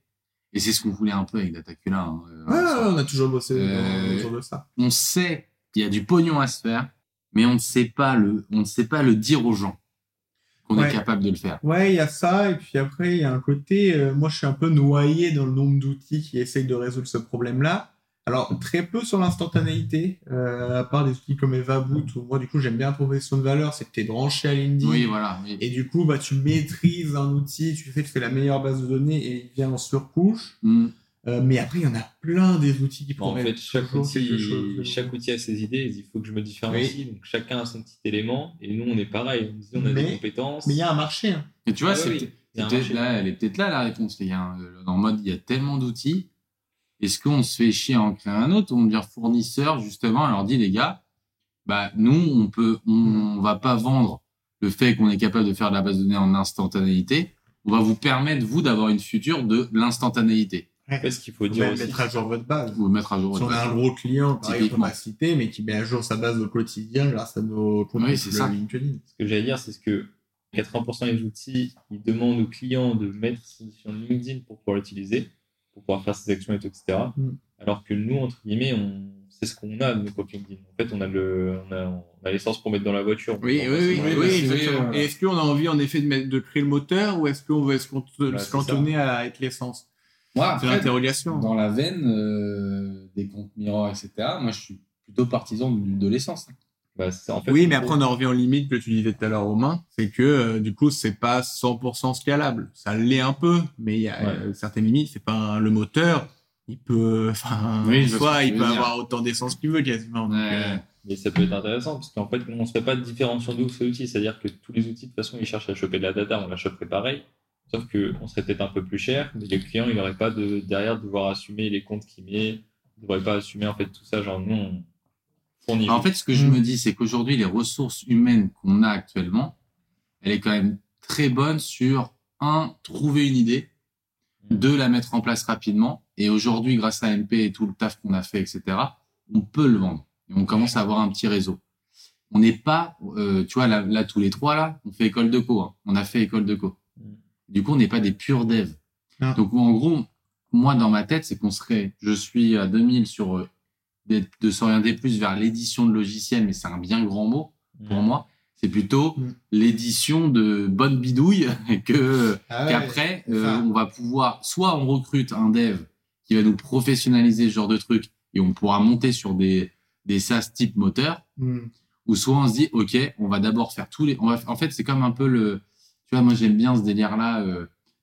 [SPEAKER 2] et c'est ce qu'on voulait un peu avec Datacula, hein, euh,
[SPEAKER 1] Ouais, on a toujours bossé
[SPEAKER 2] Euh,
[SPEAKER 1] autour de ça.
[SPEAKER 2] on sait qu'il y a du pognon à se faire, mais on ne sait pas le, on ne sait pas le dire aux gens qu'on
[SPEAKER 1] Ouais.
[SPEAKER 2] est capable de le faire.
[SPEAKER 1] Ouais, il y a ça, et puis après, il y a un côté, euh, moi je suis un peu noyé dans le nombre d'outils qui essayent de résoudre ce problème-là. Alors, très peu sur l'instantanéité, euh, à part des outils comme EvaBoot, où moi du coup j'aime bien la proposition de valeur, c'est que tu es branché à LinkedIn.
[SPEAKER 2] Oui, voilà. oui.
[SPEAKER 1] Et du coup, bah, tu maîtrises un outil, tu fais, tu fais la meilleure base de données et il vient en surcouche.
[SPEAKER 2] Mm.
[SPEAKER 1] Euh, mais après, il y en a plein des outils qui
[SPEAKER 3] Bon, en fait, chaque outil,
[SPEAKER 1] chose
[SPEAKER 3] chaque outil a ses idées. Il faut que je me différencie. Donc, chacun a son petit élément. Et nous, on est pareil. On, dit, on a
[SPEAKER 1] Mais-
[SPEAKER 3] des compétences.
[SPEAKER 1] Mais il y a un marché. hein.
[SPEAKER 2] Mais tu vois,
[SPEAKER 3] Ah
[SPEAKER 2] c'est
[SPEAKER 3] oui,
[SPEAKER 2] peut-être-
[SPEAKER 3] il y a
[SPEAKER 2] là, elle est peut-être là la réponse, les gars. Euh, En mode, il y a tellement d'outils. Est-ce qu'on se fait chier à en créer un autre on devient fournisseur, justement, on leur dit, les gars, bah, nous, on peut, on, on va pas vendre le fait qu'on est capable de faire de la base de données en instantanéité. On va vous permettre, vous, d'avoir une future de l'instantanéité.
[SPEAKER 3] Fait, ce qu'il faut
[SPEAKER 1] Faut
[SPEAKER 3] dire aussi.
[SPEAKER 1] mettre à jour votre base.
[SPEAKER 2] Vous mettre à jour.
[SPEAKER 1] Si on
[SPEAKER 2] votre
[SPEAKER 1] a un gros client, pareil, on peut
[SPEAKER 2] Typiquement.
[SPEAKER 1] pas citer, mais qui met à jour sa base au quotidien grâce à nos
[SPEAKER 2] Oui, c'est ça.
[SPEAKER 1] LinkedIn.
[SPEAKER 3] Ce que j'allais dire, c'est ce que 80% des outils, ils demandent aux clients de mettre sur LinkedIn pour pouvoir l'utiliser, pour pouvoir faire ses actions et tout, etc.
[SPEAKER 1] Mm.
[SPEAKER 3] Alors que nous, entre guillemets, on... c'est ce qu'on a de nos LinkedIn. En fait, on a le, on a, on a l'essence pour mettre dans la voiture.
[SPEAKER 4] Oui, oui, oui, oui, oui, exactement. Et est-ce qu'on a envie en effet de, mettre, de créer le moteur ou est-ce qu'on veut se
[SPEAKER 3] Bah,
[SPEAKER 4] se cantonner à être l'essence?
[SPEAKER 2] Moi, après, dans la veine euh, des comptes miroirs, etc., moi, je suis plutôt partisan de, de l'essence.
[SPEAKER 3] bah, en fait,
[SPEAKER 4] Oui, mais après on en revient aux limites que tu disais tout à l'heure Romain, c'est que euh, du coup c'est pas 100% scalable. Ça l'est un peu, mais il y a
[SPEAKER 3] Ouais.
[SPEAKER 4] euh, certaines limites. C'est pas un- le moteur. Il peut, [LAUGHS] enfin,
[SPEAKER 2] Oui,
[SPEAKER 4] soit il peut
[SPEAKER 2] dire.
[SPEAKER 4] avoir autant d'essence qu'il veut quasiment.
[SPEAKER 3] Mais ça peut être intéressant parce qu'en fait, on ne serait pas différenciant de ces outils. C'est-à-dire que tous les outils, de toute façon, ils cherchent à choper de la data, on la choperait pareil. Sauf qu'on serait peut-être un peu plus cher, mais le client, il n'aurait pas de, derrière de devoir assumer les comptes qu'il met, il ne devrait pas assumer en fait tout ça. Genre, nous, on fournit.
[SPEAKER 2] En fait, ce que je me dis, c'est qu'aujourd'hui, les ressources humaines qu'on a actuellement, elle est quand même très bonne sur, un, trouver une idée,
[SPEAKER 3] Mm.
[SPEAKER 2] deux, la mettre en place rapidement. Et aujourd'hui, grâce à MP et tout le taf qu'on a fait, etc., on peut le vendre. Et on commence à avoir un petit réseau. On n'est pas, euh, tu vois, là, là, tous les trois, là, on fait école de co. hein. On a fait école de co.
[SPEAKER 3] Mm.
[SPEAKER 2] Du coup, on n'est pas des purs devs.
[SPEAKER 1] Non.
[SPEAKER 2] Donc, en gros, moi, dans ma tête, c'est qu'on serait, je suis à 2000 sur euh, de s'orienter plus vers l'édition de logiciels, mais c'est un bien grand mot pour
[SPEAKER 3] Mm.
[SPEAKER 2] moi. C'est plutôt
[SPEAKER 1] Mm.
[SPEAKER 2] l'édition de bonne bidouille [LAUGHS] que
[SPEAKER 1] Ah ouais,
[SPEAKER 2] qu'après euh, on va pouvoir soit on recrute un dev qui va nous professionnaliser ce genre de truc et on pourra monter sur des des SaaS type moteur
[SPEAKER 1] Hmm.
[SPEAKER 2] ou soit on se dit ok on va d'abord faire tous les on va en fait c'est comme un peu le tu vois moi j'aime bien ce délire là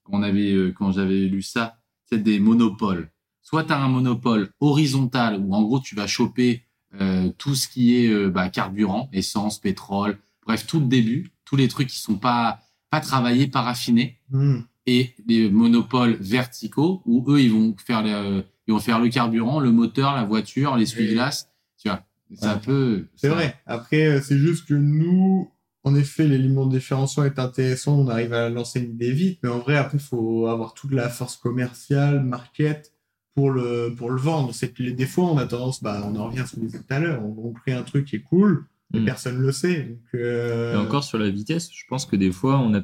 [SPEAKER 2] quand on avait euh, quand j'avais lu ça c'est des monopoles soit tu as un monopole horizontal où en gros tu vas choper euh, tout ce qui est euh, bah, carburant essence pétrole bref tout le début tous les trucs qui sont pas pas travaillés pas raffinés
[SPEAKER 1] Hmm.
[SPEAKER 2] et les monopoles verticaux où eux ils vont faire le, ils vont faire le carburant le moteur la voiture l'essuie-glace tu vois ça
[SPEAKER 1] Ouais.
[SPEAKER 2] peut
[SPEAKER 1] C'est
[SPEAKER 2] ça-
[SPEAKER 1] vrai. Après, euh, c'est juste que nous, en effet, l'élément de différenciation est intéressant. On arrive à lancer une idée vite. Mais en vrai, après, il faut avoir toute la force commerciale, market, pour le, pour le vendre. C'est que des fois, on a tendance, bah, on en revient à ce qu'on disait tout à l'heure. On, on crée un truc qui est cool, mais
[SPEAKER 3] Mm.
[SPEAKER 1] personne le sait. Donc, euh,
[SPEAKER 3] Et encore sur la vitesse, je pense que des fois, on a,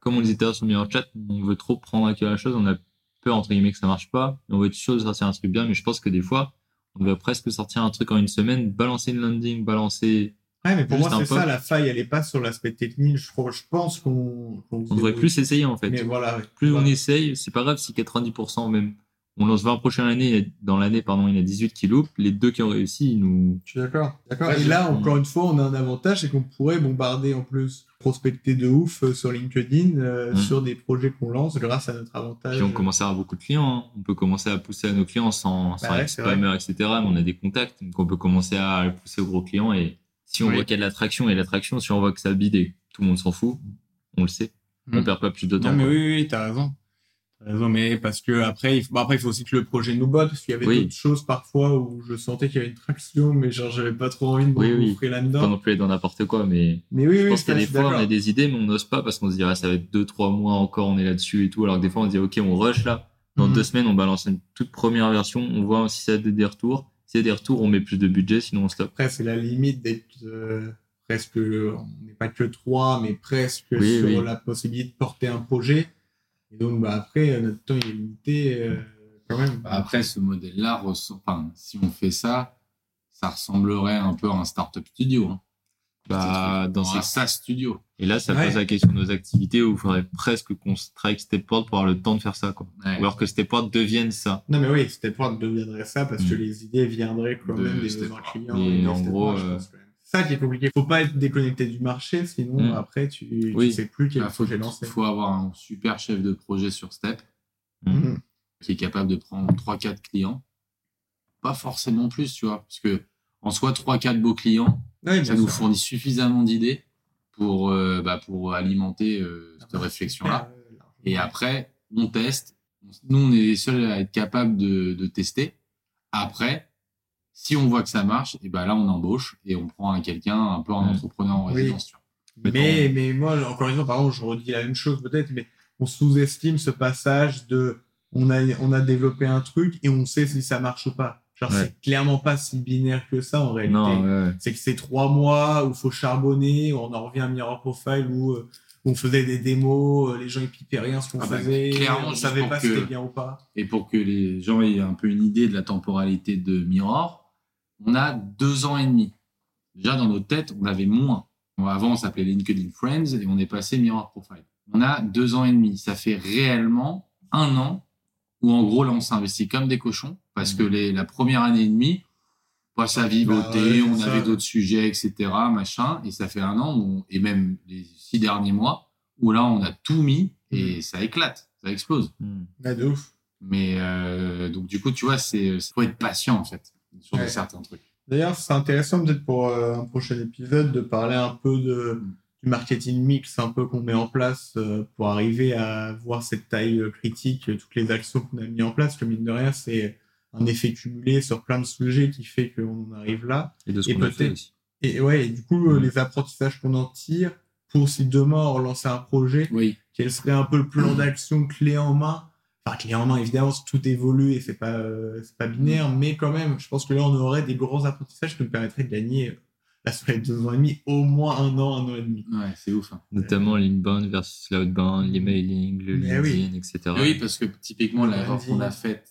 [SPEAKER 3] comme on disait tout à l'heure sur le chat, on veut trop prendre à cœur la chose, on a peur, entre guillemets, que ça marche pas, et on veut être sûr de sortir un truc bien, mais je pense que des fois, on va presque sortir un truc en une semaine, balancer une landing, balancer.
[SPEAKER 1] Ouais, mais pour moi, c'est ça, la faille, elle est pas sur l'aspect technique. Je, crois- je pense qu'on, qu'on
[SPEAKER 3] On devrait plus essayer, en fait.
[SPEAKER 1] Mais voilà. ouais.
[SPEAKER 3] Plus on essaye, c'est pas grave si 90% même, on lance 20 prochaines années, dans l'année, pardon, il y en a 18 qui loupent, les deux qui ont réussi, ils nous,
[SPEAKER 1] Je suis d'accord. D'accord.
[SPEAKER 2] Ouais,
[SPEAKER 1] et là, encore une fois, on a un avantage, c'est qu'on pourrait bombarder en plus, prospecter de ouf euh, sur LinkedIn, euh, sur des projets qu'on lance grâce à notre avantage.
[SPEAKER 3] Puis on commence à avoir beaucoup de clients. hein. On peut commencer à pousser à nos clients sans, sans
[SPEAKER 1] Bah ouais,
[SPEAKER 3] être spammer, etc. Mais on a des contacts. Donc on peut commencer à pousser aux gros clients. Et si on
[SPEAKER 2] Oui.
[SPEAKER 3] voit qu'il y a de l'attraction et l'attraction, si on voit que ça bide et tout le monde s'en fout, on le sait. On
[SPEAKER 4] Mm.
[SPEAKER 3] perd pas plus de temps.
[SPEAKER 4] Non, mais
[SPEAKER 3] quoi.
[SPEAKER 4] oui, oui, t'as raison. T'as raison, mais parce que après, il faut, bon, après, il faut aussi que le projet nous botte.
[SPEAKER 1] Parce qu'il y avait
[SPEAKER 3] Oui.
[SPEAKER 1] d'autres choses parfois où je sentais qu'il y avait une traction, mais genre, j'avais pas trop envie de
[SPEAKER 3] Oui, oui.
[SPEAKER 1] m'engouffrer
[SPEAKER 3] Pas
[SPEAKER 1] là-dedans.
[SPEAKER 3] non plus être dans n'importe quoi, mais
[SPEAKER 1] Mais oui,
[SPEAKER 3] je
[SPEAKER 1] oui,
[SPEAKER 3] pense qu'il y a des fois, on a des idées, mais on n'ose pas parce qu'on se dirait, ça va être deux, trois mois encore, on est là-dessus et tout. Alors que des fois, on se dit, OK, on rush là. Dans
[SPEAKER 1] Mhm.
[SPEAKER 3] deux semaines, on balance une toute première version. On voit si ça a des retours. S'il y a des retours, on met plus de budget, sinon on stoppe.
[SPEAKER 1] Après, c'est la limite d'être euh, presque, on n'est pas que trois, mais presque
[SPEAKER 3] Oui,
[SPEAKER 1] sur
[SPEAKER 3] oui.
[SPEAKER 1] la possibilité de porter un projet. Et donc, bah, après, euh, notre temps il est limité euh, quand même.
[SPEAKER 2] Bah, Après, ce modèle-là, enfin, si on fait ça, ça ressemblerait un peu à un startup studio. Hein.
[SPEAKER 3] Bah, dans
[SPEAKER 2] un
[SPEAKER 3] ces
[SPEAKER 2] SaaS studio.
[SPEAKER 3] Et là, ça
[SPEAKER 1] Ouais.
[SPEAKER 3] pose la question de nos activités où il faudrait presque qu'on strike Stepward pour avoir le temps de faire ça, quoi.
[SPEAKER 2] Ouais.
[SPEAKER 3] Ou alors que Stepward devienne ça.
[SPEAKER 1] Non, mais oui, pour deviendrait ça parce que
[SPEAKER 3] Mm.
[SPEAKER 1] les idées viendraient quand
[SPEAKER 2] De
[SPEAKER 1] même des besoins clients.
[SPEAKER 3] Et en gros, euh,
[SPEAKER 1] ça qui est compliqué. Faut pas être déconnecté du marché, sinon
[SPEAKER 3] Mm.
[SPEAKER 1] après tu, tu
[SPEAKER 3] Oui.
[SPEAKER 1] sais plus quel
[SPEAKER 2] Il faut,
[SPEAKER 1] projet lancer.
[SPEAKER 2] faut avoir un super chef de projet sur Step
[SPEAKER 1] Mm.
[SPEAKER 2] qui est capable de prendre 3-4 clients. Pas forcément plus, tu vois. Parce que en soi, 3-4 beaux clients,
[SPEAKER 1] Bien
[SPEAKER 2] ça nous
[SPEAKER 1] sûr.
[SPEAKER 2] fournit suffisamment d'idées pour, euh, bah, pour alimenter euh, cette réflexion-là.
[SPEAKER 1] Euh,
[SPEAKER 2] Et après, on teste. Nous, on est les seuls à être capables de, de tester. Après, si on voit que ça marche, et ben là, on embauche et on prend un quelqu'un, un peu un
[SPEAKER 3] Mm.
[SPEAKER 2] entrepreneur en résidence.
[SPEAKER 1] Mais, mais moi, encore une fois, par exemple, je redis la même chose peut-être, mais on sous-estime ce passage de on a, on a développé un truc et on sait si ça marche ou pas. Genre,
[SPEAKER 3] Ouais.
[SPEAKER 1] c'est clairement pas si binaire que ça en réalité.
[SPEAKER 3] Ouais.
[SPEAKER 1] C'est que c'est trois mois où faut charbonner, où on en revient à Mirror Profile où euh, on faisait des démos, euh, les gens ils pipaient rien ce qu'on
[SPEAKER 2] Ah bah,
[SPEAKER 1] faisait,
[SPEAKER 2] clairement,
[SPEAKER 1] on
[SPEAKER 2] juste
[SPEAKER 1] savait pas
[SPEAKER 2] que-
[SPEAKER 1] si c'était bien ou pas.
[SPEAKER 2] Et pour que les gens aient un peu une idée de la temporalité de Mirror, on a deux ans et demi. Déjà, dans notre tête, on avait moins. Avant, on s'appelait LinkedIn Friends et on est passé Mirror Profile. On a deux ans et demi. Ça fait réellement un an où, en gros, là, on s'investit comme des cochons parce que les, la première année et demie, bah, ça vivotait,
[SPEAKER 1] Bah ouais,
[SPEAKER 2] on
[SPEAKER 1] c'est
[SPEAKER 2] avait
[SPEAKER 1] ça.
[SPEAKER 2] d'autres sujets, etc., machin. Et ça fait un an, on- et même les six derniers mois, où là, on a tout mis et ça éclate, ça explose.
[SPEAKER 1] Ouais, de ouf.
[SPEAKER 2] Mais euh, donc du coup, tu vois, c'est faut être patient en fait sur
[SPEAKER 1] Ouais.
[SPEAKER 2] certains trucs.
[SPEAKER 1] D'ailleurs, c'est intéressant peut-être pour euh, un prochain épisode de parler un peu de, du marketing mix, un peu qu'on met en place euh, pour arriver à voir cette taille euh, critique, euh, toutes les actions qu'on a mis en place. Que mine de rien, c'est un effet cumulé sur plein de sujets qui fait qu'on en arrive là.
[SPEAKER 3] Et de ce qu'on a fait
[SPEAKER 1] peut-être-
[SPEAKER 3] aussi.
[SPEAKER 1] Et ouais, et du coup, euh,
[SPEAKER 3] Mm.
[SPEAKER 1] les apprentissages qu'on en tire pour si demain on relançait un projet,
[SPEAKER 2] Oui.
[SPEAKER 1] quel serait un peu le plan d'action clé en main Enfin, clé en main, évidemment, tout évolue et c'est pas, euh, c'est pas binaire, mais quand même, je pense que là, on aurait des grands apprentissages qui nous permettraient de gagner, euh, là, sur les deux ans et demi, au moins un an, un an et demi.
[SPEAKER 2] Ouais, c'est ouf. hein.
[SPEAKER 3] Notamment l'inbound versus l'outbound, l'emailing, le
[SPEAKER 1] oui.
[SPEAKER 3] LinkedIn, etc.
[SPEAKER 2] Et oui, parce que typiquement l'erreur qu'on a faite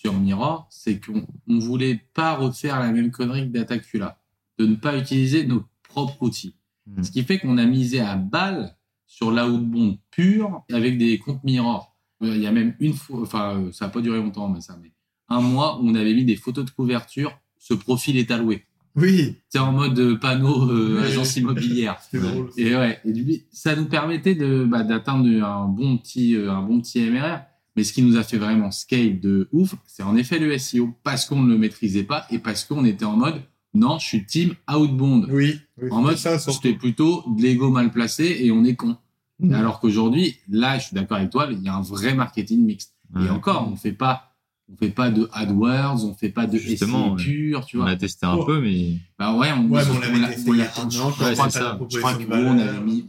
[SPEAKER 2] sur Mirror, c'est qu'on on voulait pas refaire la même connerie que Datacula, de ne pas utiliser nos propres outils.
[SPEAKER 3] Mm.
[SPEAKER 2] Ce qui fait qu'on a misé à balle sur l'outbound pur avec des comptes mirror. Euh, Il y a même une fois, enfin, euh, ça n'a pas duré longtemps, mais ça, mais un mois où on avait mis des photos de couverture. Ce profil est alloué.
[SPEAKER 1] Oui,
[SPEAKER 2] C'est en mode euh, panneau euh, agence [LAUGHS] immobilière.
[SPEAKER 1] drôle.
[SPEAKER 2] Et ouais, et du coup, ça nous permettait de bah, d'atteindre un bon petit euh, un bon petit MRR. Mais ce qui nous a fait vraiment scale de ouf, c'est en effet le SEO parce qu'on ne le maîtrisait pas et parce qu'on était en mode non, je suis team outbound.
[SPEAKER 1] Oui, oui
[SPEAKER 2] En mode,
[SPEAKER 1] c'était ça, surtout.
[SPEAKER 2] c'était plutôt de l'ego mal placé et on est con.
[SPEAKER 1] Mhm.
[SPEAKER 2] Alors qu'aujourd'hui, là, je suis d'accord avec toi, il y a un vrai marketing mixte. Et encore, on fait pas, on fait pas de AdWords, on fait pas de
[SPEAKER 3] Justement,
[SPEAKER 2] SEO pur, tu
[SPEAKER 3] On
[SPEAKER 2] vois.
[SPEAKER 3] a testé un
[SPEAKER 1] Oh.
[SPEAKER 3] peu, mais
[SPEAKER 2] Bah ouais, on,
[SPEAKER 1] Ouais, on
[SPEAKER 2] on
[SPEAKER 1] l'avait testé
[SPEAKER 2] on
[SPEAKER 1] il y
[SPEAKER 2] l'a-
[SPEAKER 1] a un an,
[SPEAKER 2] je crois on avait mis,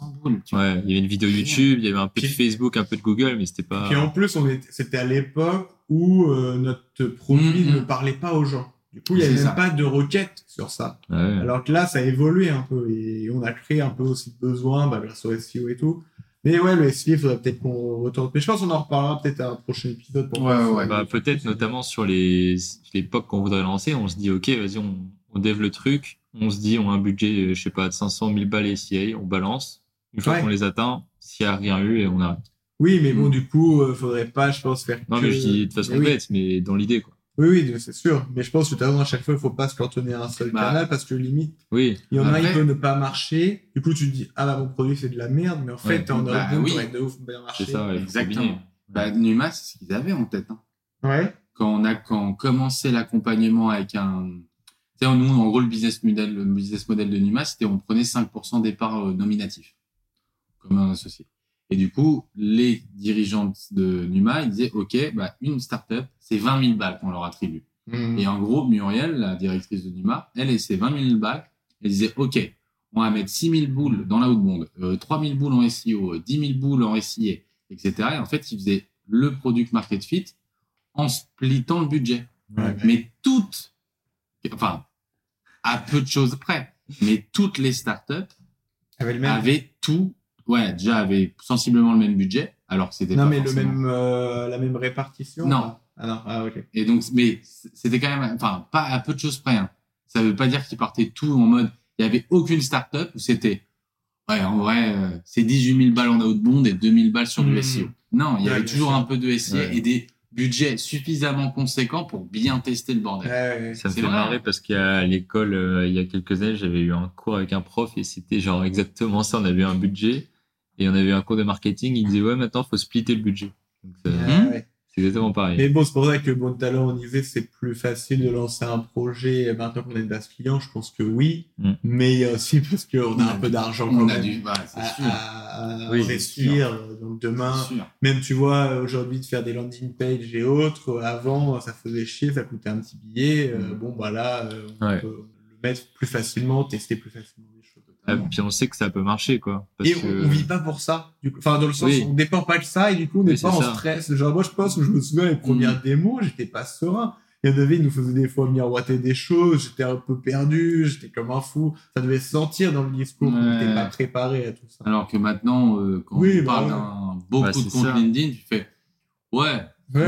[SPEAKER 2] on avait mis 500 boules, tu vois.
[SPEAKER 3] ouais, il y avait une vidéo. YouTube, il y avait un peu de Facebook, un peu de Google, mais c'était pas.
[SPEAKER 1] Puis en plus, on était- c'était à l'époque où euh, notre produit
[SPEAKER 2] Mhm.
[SPEAKER 1] ne parlait pas aux gens. Du coup, il n'y avait
[SPEAKER 2] C'est
[SPEAKER 1] même
[SPEAKER 2] ça.
[SPEAKER 1] pas de requête sur ça.
[SPEAKER 3] Ouais.
[SPEAKER 1] Alors que là, ça a évolué un peu et on a créé un peu aussi de besoin bah, grâce au SEO et tout. Mais ouais, le SEO, il faudrait peut-être qu'on retourne. Mais je pense qu'on en reparlera peut-être à un prochain épisode. Pour
[SPEAKER 2] Ouais,
[SPEAKER 1] voir
[SPEAKER 2] ouais,
[SPEAKER 1] si-
[SPEAKER 3] Bah, peut-être notamment sur les l'époque qu'on voudrait lancer, on se dit ok, vas-y, on, on dev le truc, on se dit on a un budget, euh, je sais pas, de 500 000 balles SIA, on balance. Une fois
[SPEAKER 1] Ouais.
[SPEAKER 3] qu'on les atteint, s'il y a rien eu, et on arrête.
[SPEAKER 1] Oui, mais bon,
[SPEAKER 2] Mm.
[SPEAKER 1] du coup, euh, faudrait pas, je pense, faire.
[SPEAKER 3] Non,
[SPEAKER 1] que-
[SPEAKER 3] mais je dis de façon
[SPEAKER 1] Mais oui.
[SPEAKER 3] bête, mais dans l'idée quoi.
[SPEAKER 1] Oui, oui, c'est sûr. Mais je pense que à chaque fois, il faut pas se cantonner à un seul
[SPEAKER 2] Bah.
[SPEAKER 1] canal parce que limite,
[SPEAKER 3] Oui,
[SPEAKER 1] il y en a un qui peut ne pas marcher. Du coup, tu te dis, ah bah, mon produit, c'est de la merde. Mais en fait,
[SPEAKER 3] Ouais.
[SPEAKER 1] en
[SPEAKER 2] Bah,
[SPEAKER 1] outbound,
[SPEAKER 2] oui.
[SPEAKER 1] de ouf bien marché.
[SPEAKER 3] c'est ça.
[SPEAKER 2] Exactement. Bah, Numa, c'est ce qu'ils avaient en tête. hein.
[SPEAKER 1] Ouais.
[SPEAKER 2] Quand on a quand on commençait l'accompagnement avec un. Tu sais, nous, en gros, le business model, le business model de Numa, c'était on prenait 5% des parts euh, nominatifs, comme un associé. Et du coup, les dirigeants de Numa, ils disaient, OK, bah, une startup, c'est 20 000 balles qu'on leur attribue.
[SPEAKER 1] Mm.
[SPEAKER 2] Et en gros, Muriel, la directrice de Numa, elle, et ses 20 000 balles, elle disait, OK, on va mettre 6 000 boules dans l'outbound, euh, 3 000 boules en SEO, euh, 10 000 boules en SIA, etc. Et en fait, ils faisaient le product market fit en splittant le budget.
[SPEAKER 1] Ouais.
[SPEAKER 2] Mais toutes, enfin, à peu de choses près, mais toutes les startups
[SPEAKER 1] Avec le même.
[SPEAKER 2] avaient tout, ouais, déjà avaient sensiblement le même budget, alors que c'était
[SPEAKER 1] Non,
[SPEAKER 2] pas
[SPEAKER 1] mais le même, euh, la même répartition.
[SPEAKER 2] Non.
[SPEAKER 1] Ah non, ah ok.
[SPEAKER 2] Et donc, mais c'était quand même, enfin, pas à peu de choses près. Hein. Ça veut pas dire qu'ils partaient tout en mode, il y avait aucune startup où c'était, ouais, en vrai, euh, c'est 18 000 balles en outbound et 2 000 balles sur du
[SPEAKER 1] Mhm.
[SPEAKER 2] SEO. Non, il y
[SPEAKER 1] Ouais,
[SPEAKER 2] avait toujours
[SPEAKER 1] sûr.
[SPEAKER 2] un peu de SEO
[SPEAKER 3] Ouais.
[SPEAKER 2] et des budgets suffisamment conséquents pour bien tester le bordel.
[SPEAKER 1] Ouais, ouais.
[SPEAKER 3] Ça me fait
[SPEAKER 2] vrai.
[SPEAKER 3] marrer parce qu'à l'école, euh, il y a quelques années, j'avais eu un cours avec un prof et c'était genre exactement ça. On avait un budget et on avait un cours de marketing. Il disait ouais, maintenant faut splitter le budget. Euh,
[SPEAKER 1] Ouais, ouais.
[SPEAKER 3] c'est exactement pareil.
[SPEAKER 1] Mais bon, c'est pour ça que Bon Talent, on disait, c'est plus facile de lancer un projet maintenant qu'on est base client. Je pense que oui.
[SPEAKER 3] Mm.
[SPEAKER 1] Mais il y a aussi parce qu'on a
[SPEAKER 2] On
[SPEAKER 1] un peu
[SPEAKER 2] du-
[SPEAKER 1] d'argent
[SPEAKER 2] On a dû, bah,
[SPEAKER 1] à,
[SPEAKER 2] c'est sûr.
[SPEAKER 1] à- à
[SPEAKER 3] Oui,
[SPEAKER 1] investir. Donc demain, même tu vois, aujourd'hui, de faire des landing pages et autres, euh, avant, ça faisait chier, ça coûtait un petit billet. Euh,
[SPEAKER 2] Mm.
[SPEAKER 1] bon, bah là, euh, on
[SPEAKER 3] Ouais.
[SPEAKER 1] peut le mettre plus facilement, tester plus facilement les choses.
[SPEAKER 3] Ah, puis on sait que ça peut marcher quoi. Parce
[SPEAKER 1] Et
[SPEAKER 3] que...
[SPEAKER 1] on, on vit pas pour ça. Du coup. Enfin, dans le sens
[SPEAKER 3] Oui.
[SPEAKER 1] où on dépend pas que ça, et du coup, on n'est
[SPEAKER 3] Oui,
[SPEAKER 1] pas en
[SPEAKER 3] ça.
[SPEAKER 1] stress. Genre, moi, je pense que je me souviens les premières démos, j'étais pas serein. Il y en avait, ils nous faisaient des fois miroiter des choses, j'étais un peu perdu, j'étais comme un fou. Ça devait se sentir dans le discours qu'on
[SPEAKER 2] Ouais.
[SPEAKER 1] n'était pas préparé à tout ça.
[SPEAKER 2] Alors que maintenant, euh, quand
[SPEAKER 1] Oui,
[SPEAKER 2] on
[SPEAKER 1] bah
[SPEAKER 2] parle
[SPEAKER 1] ouais.
[SPEAKER 2] d'un beaucoup
[SPEAKER 3] Bah,
[SPEAKER 2] de
[SPEAKER 3] ça.
[SPEAKER 2] LinkedIn, tu fais, ouais,
[SPEAKER 1] Ouais.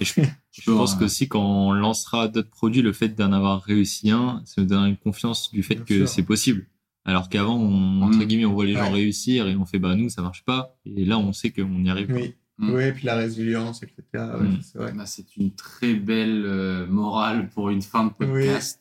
[SPEAKER 3] Et je, [LAUGHS] je pense qu'aussi quand on lancera d'autres produits, le fait d'en avoir réussi un, ça nous donne une confiance du fait
[SPEAKER 1] Bien
[SPEAKER 3] que c'est possible. Alors qu'avant, on, entre
[SPEAKER 2] Mm.
[SPEAKER 3] guillemets, on voit les gens
[SPEAKER 1] Ouais.
[SPEAKER 3] réussir et on fait bah nous ça marche pas. Et là, on sait qu'on y arrive.
[SPEAKER 1] Oui.
[SPEAKER 2] Mm.
[SPEAKER 1] Ouais, puis la résilience, etc. Ouais,
[SPEAKER 3] Mm.
[SPEAKER 1] c'est vrai.
[SPEAKER 2] Bah, c'est une très belle euh, morale pour une fin de podcast.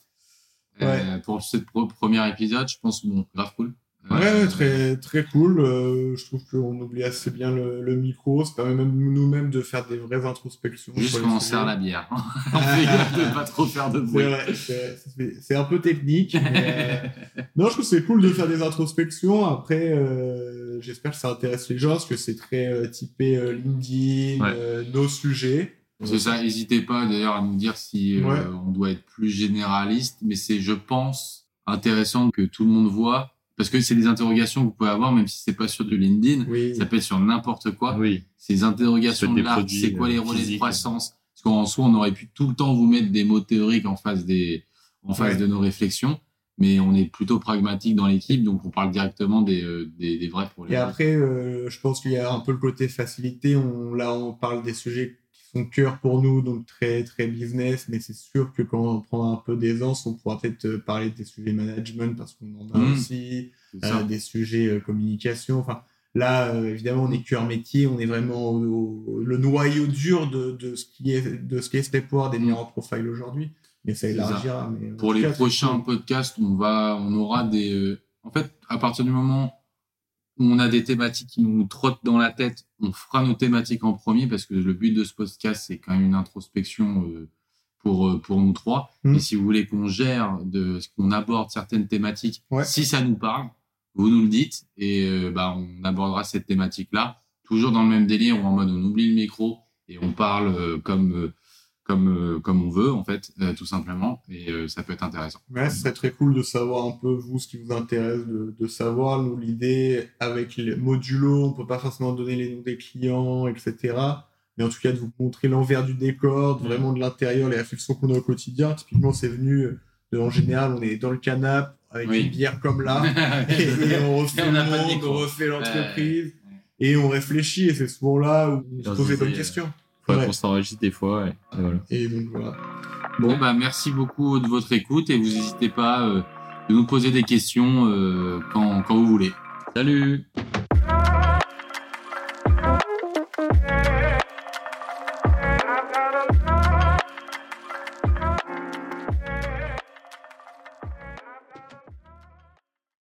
[SPEAKER 2] Euh, pour ce premier épisode, je pense, bon, grave cool.
[SPEAKER 1] Ouais, très, très cool. Euh, je trouve qu'on oublie assez bien le, le micro. Ça permet même nous-mêmes de faire des vraies introspections.
[SPEAKER 2] Juste
[SPEAKER 1] sur les
[SPEAKER 2] quand on
[SPEAKER 1] sujets.
[SPEAKER 2] sert la bière. [LAUGHS] on fait gaffe de pas trop faire de bruit.
[SPEAKER 1] c'est- un peu technique. mais, euh, non, je trouve que c'est cool de faire des introspections. Après, euh, j'espère que ça intéresse les gens parce que c'est très euh, typé euh, LinkedIn,
[SPEAKER 3] Ouais.
[SPEAKER 1] euh, nos sujets.
[SPEAKER 2] C'est ça, n'hésitez pas d'ailleurs à nous dire si euh,
[SPEAKER 1] Ouais.
[SPEAKER 2] on doit être plus généraliste, mais c'est, je pense, intéressant que tout le monde voit, parce que c'est des interrogations que vous pouvez avoir, même si c'est pas sur du LinkedIn,
[SPEAKER 1] Oui.
[SPEAKER 2] ça peut être sur n'importe quoi.
[SPEAKER 3] Oui.
[SPEAKER 2] Ces interrogations là, c'est quoi les
[SPEAKER 3] euh,
[SPEAKER 2] relais de croissance? Parce qu'en soi, on aurait pu tout le temps vous mettre des mots théoriques en face des, en face
[SPEAKER 1] Ouais.
[SPEAKER 2] de nos réflexions, mais on est plutôt pragmatique dans l'équipe, donc on parle directement des, euh, des, des vrais
[SPEAKER 1] Et
[SPEAKER 2] problèmes.
[SPEAKER 1] après, euh, je pense qu'il y a un peu le côté facilité. On, là, on parle des sujets son cœur pour nous, donc très très business, mais c'est sûr que quand on prendra un peu d'aisance, on pourra peut-être euh, parler des sujets management parce qu'on en a
[SPEAKER 2] Mmh.
[SPEAKER 1] aussi, euh, des sujets euh, communication. Enfin, là, euh, évidemment, on est cœur métier, on est vraiment au, au- le noyau dur de, de ce qui est de ce qui est Stepward des
[SPEAKER 2] Mmh.
[SPEAKER 1] meilleurs profile aujourd'hui. Mais ça élargira. Mais
[SPEAKER 2] Pour les
[SPEAKER 1] cas,
[SPEAKER 2] prochains podcasts, on va, on aura des. en fait, à partir du moment on a des thématiques qui nous trottent dans la tête, on fera nos thématiques en premier parce que le but de ce podcast, c'est quand même une introspection euh, pour euh, pour nous trois.
[SPEAKER 1] Mm.
[SPEAKER 2] Et si vous voulez qu'on gère, de qu'on aborde certaines thématiques,
[SPEAKER 1] Ouais.
[SPEAKER 2] si ça nous parle, vous nous le dites et euh, bah on abordera cette thématique-là, toujours dans le même délire, ou en mode on oublie le micro et on parle euh, comme comme euh, comme on veut en fait, euh, tout simplement. Et euh, ça peut être intéressant.
[SPEAKER 1] Ouais, ce serait très cool de savoir un peu, vous, ce qui vous intéresse de, de savoir. Nous, l'idée, avec les modulo, on peut pas forcément donner les noms des clients, etc. Mais en tout cas, de vous montrer l'envers du décor, de- vraiment de l'intérieur, les réflexions qu'on a au quotidien. Typiquement, c'est venu, euh, en général, on est dans le canapé avec
[SPEAKER 2] Oui.
[SPEAKER 1] une bière comme là, [LAUGHS] et, et on refait
[SPEAKER 2] Et on
[SPEAKER 1] le
[SPEAKER 2] de
[SPEAKER 1] monde, on refait l'entreprise, et on réfléchit, et c'est souvent là où on se pose les
[SPEAKER 3] des
[SPEAKER 1] bonnes questions.
[SPEAKER 3] Faudrait
[SPEAKER 1] Ouais.
[SPEAKER 3] qu'on s'enregistre des fois. ouais. Et voilà.
[SPEAKER 1] Et donc, voilà.
[SPEAKER 2] Bon, bah, merci beaucoup de votre écoute et vous n'hésitez pas euh, de nous poser des questions euh, quand, quand vous voulez.
[SPEAKER 3] Salut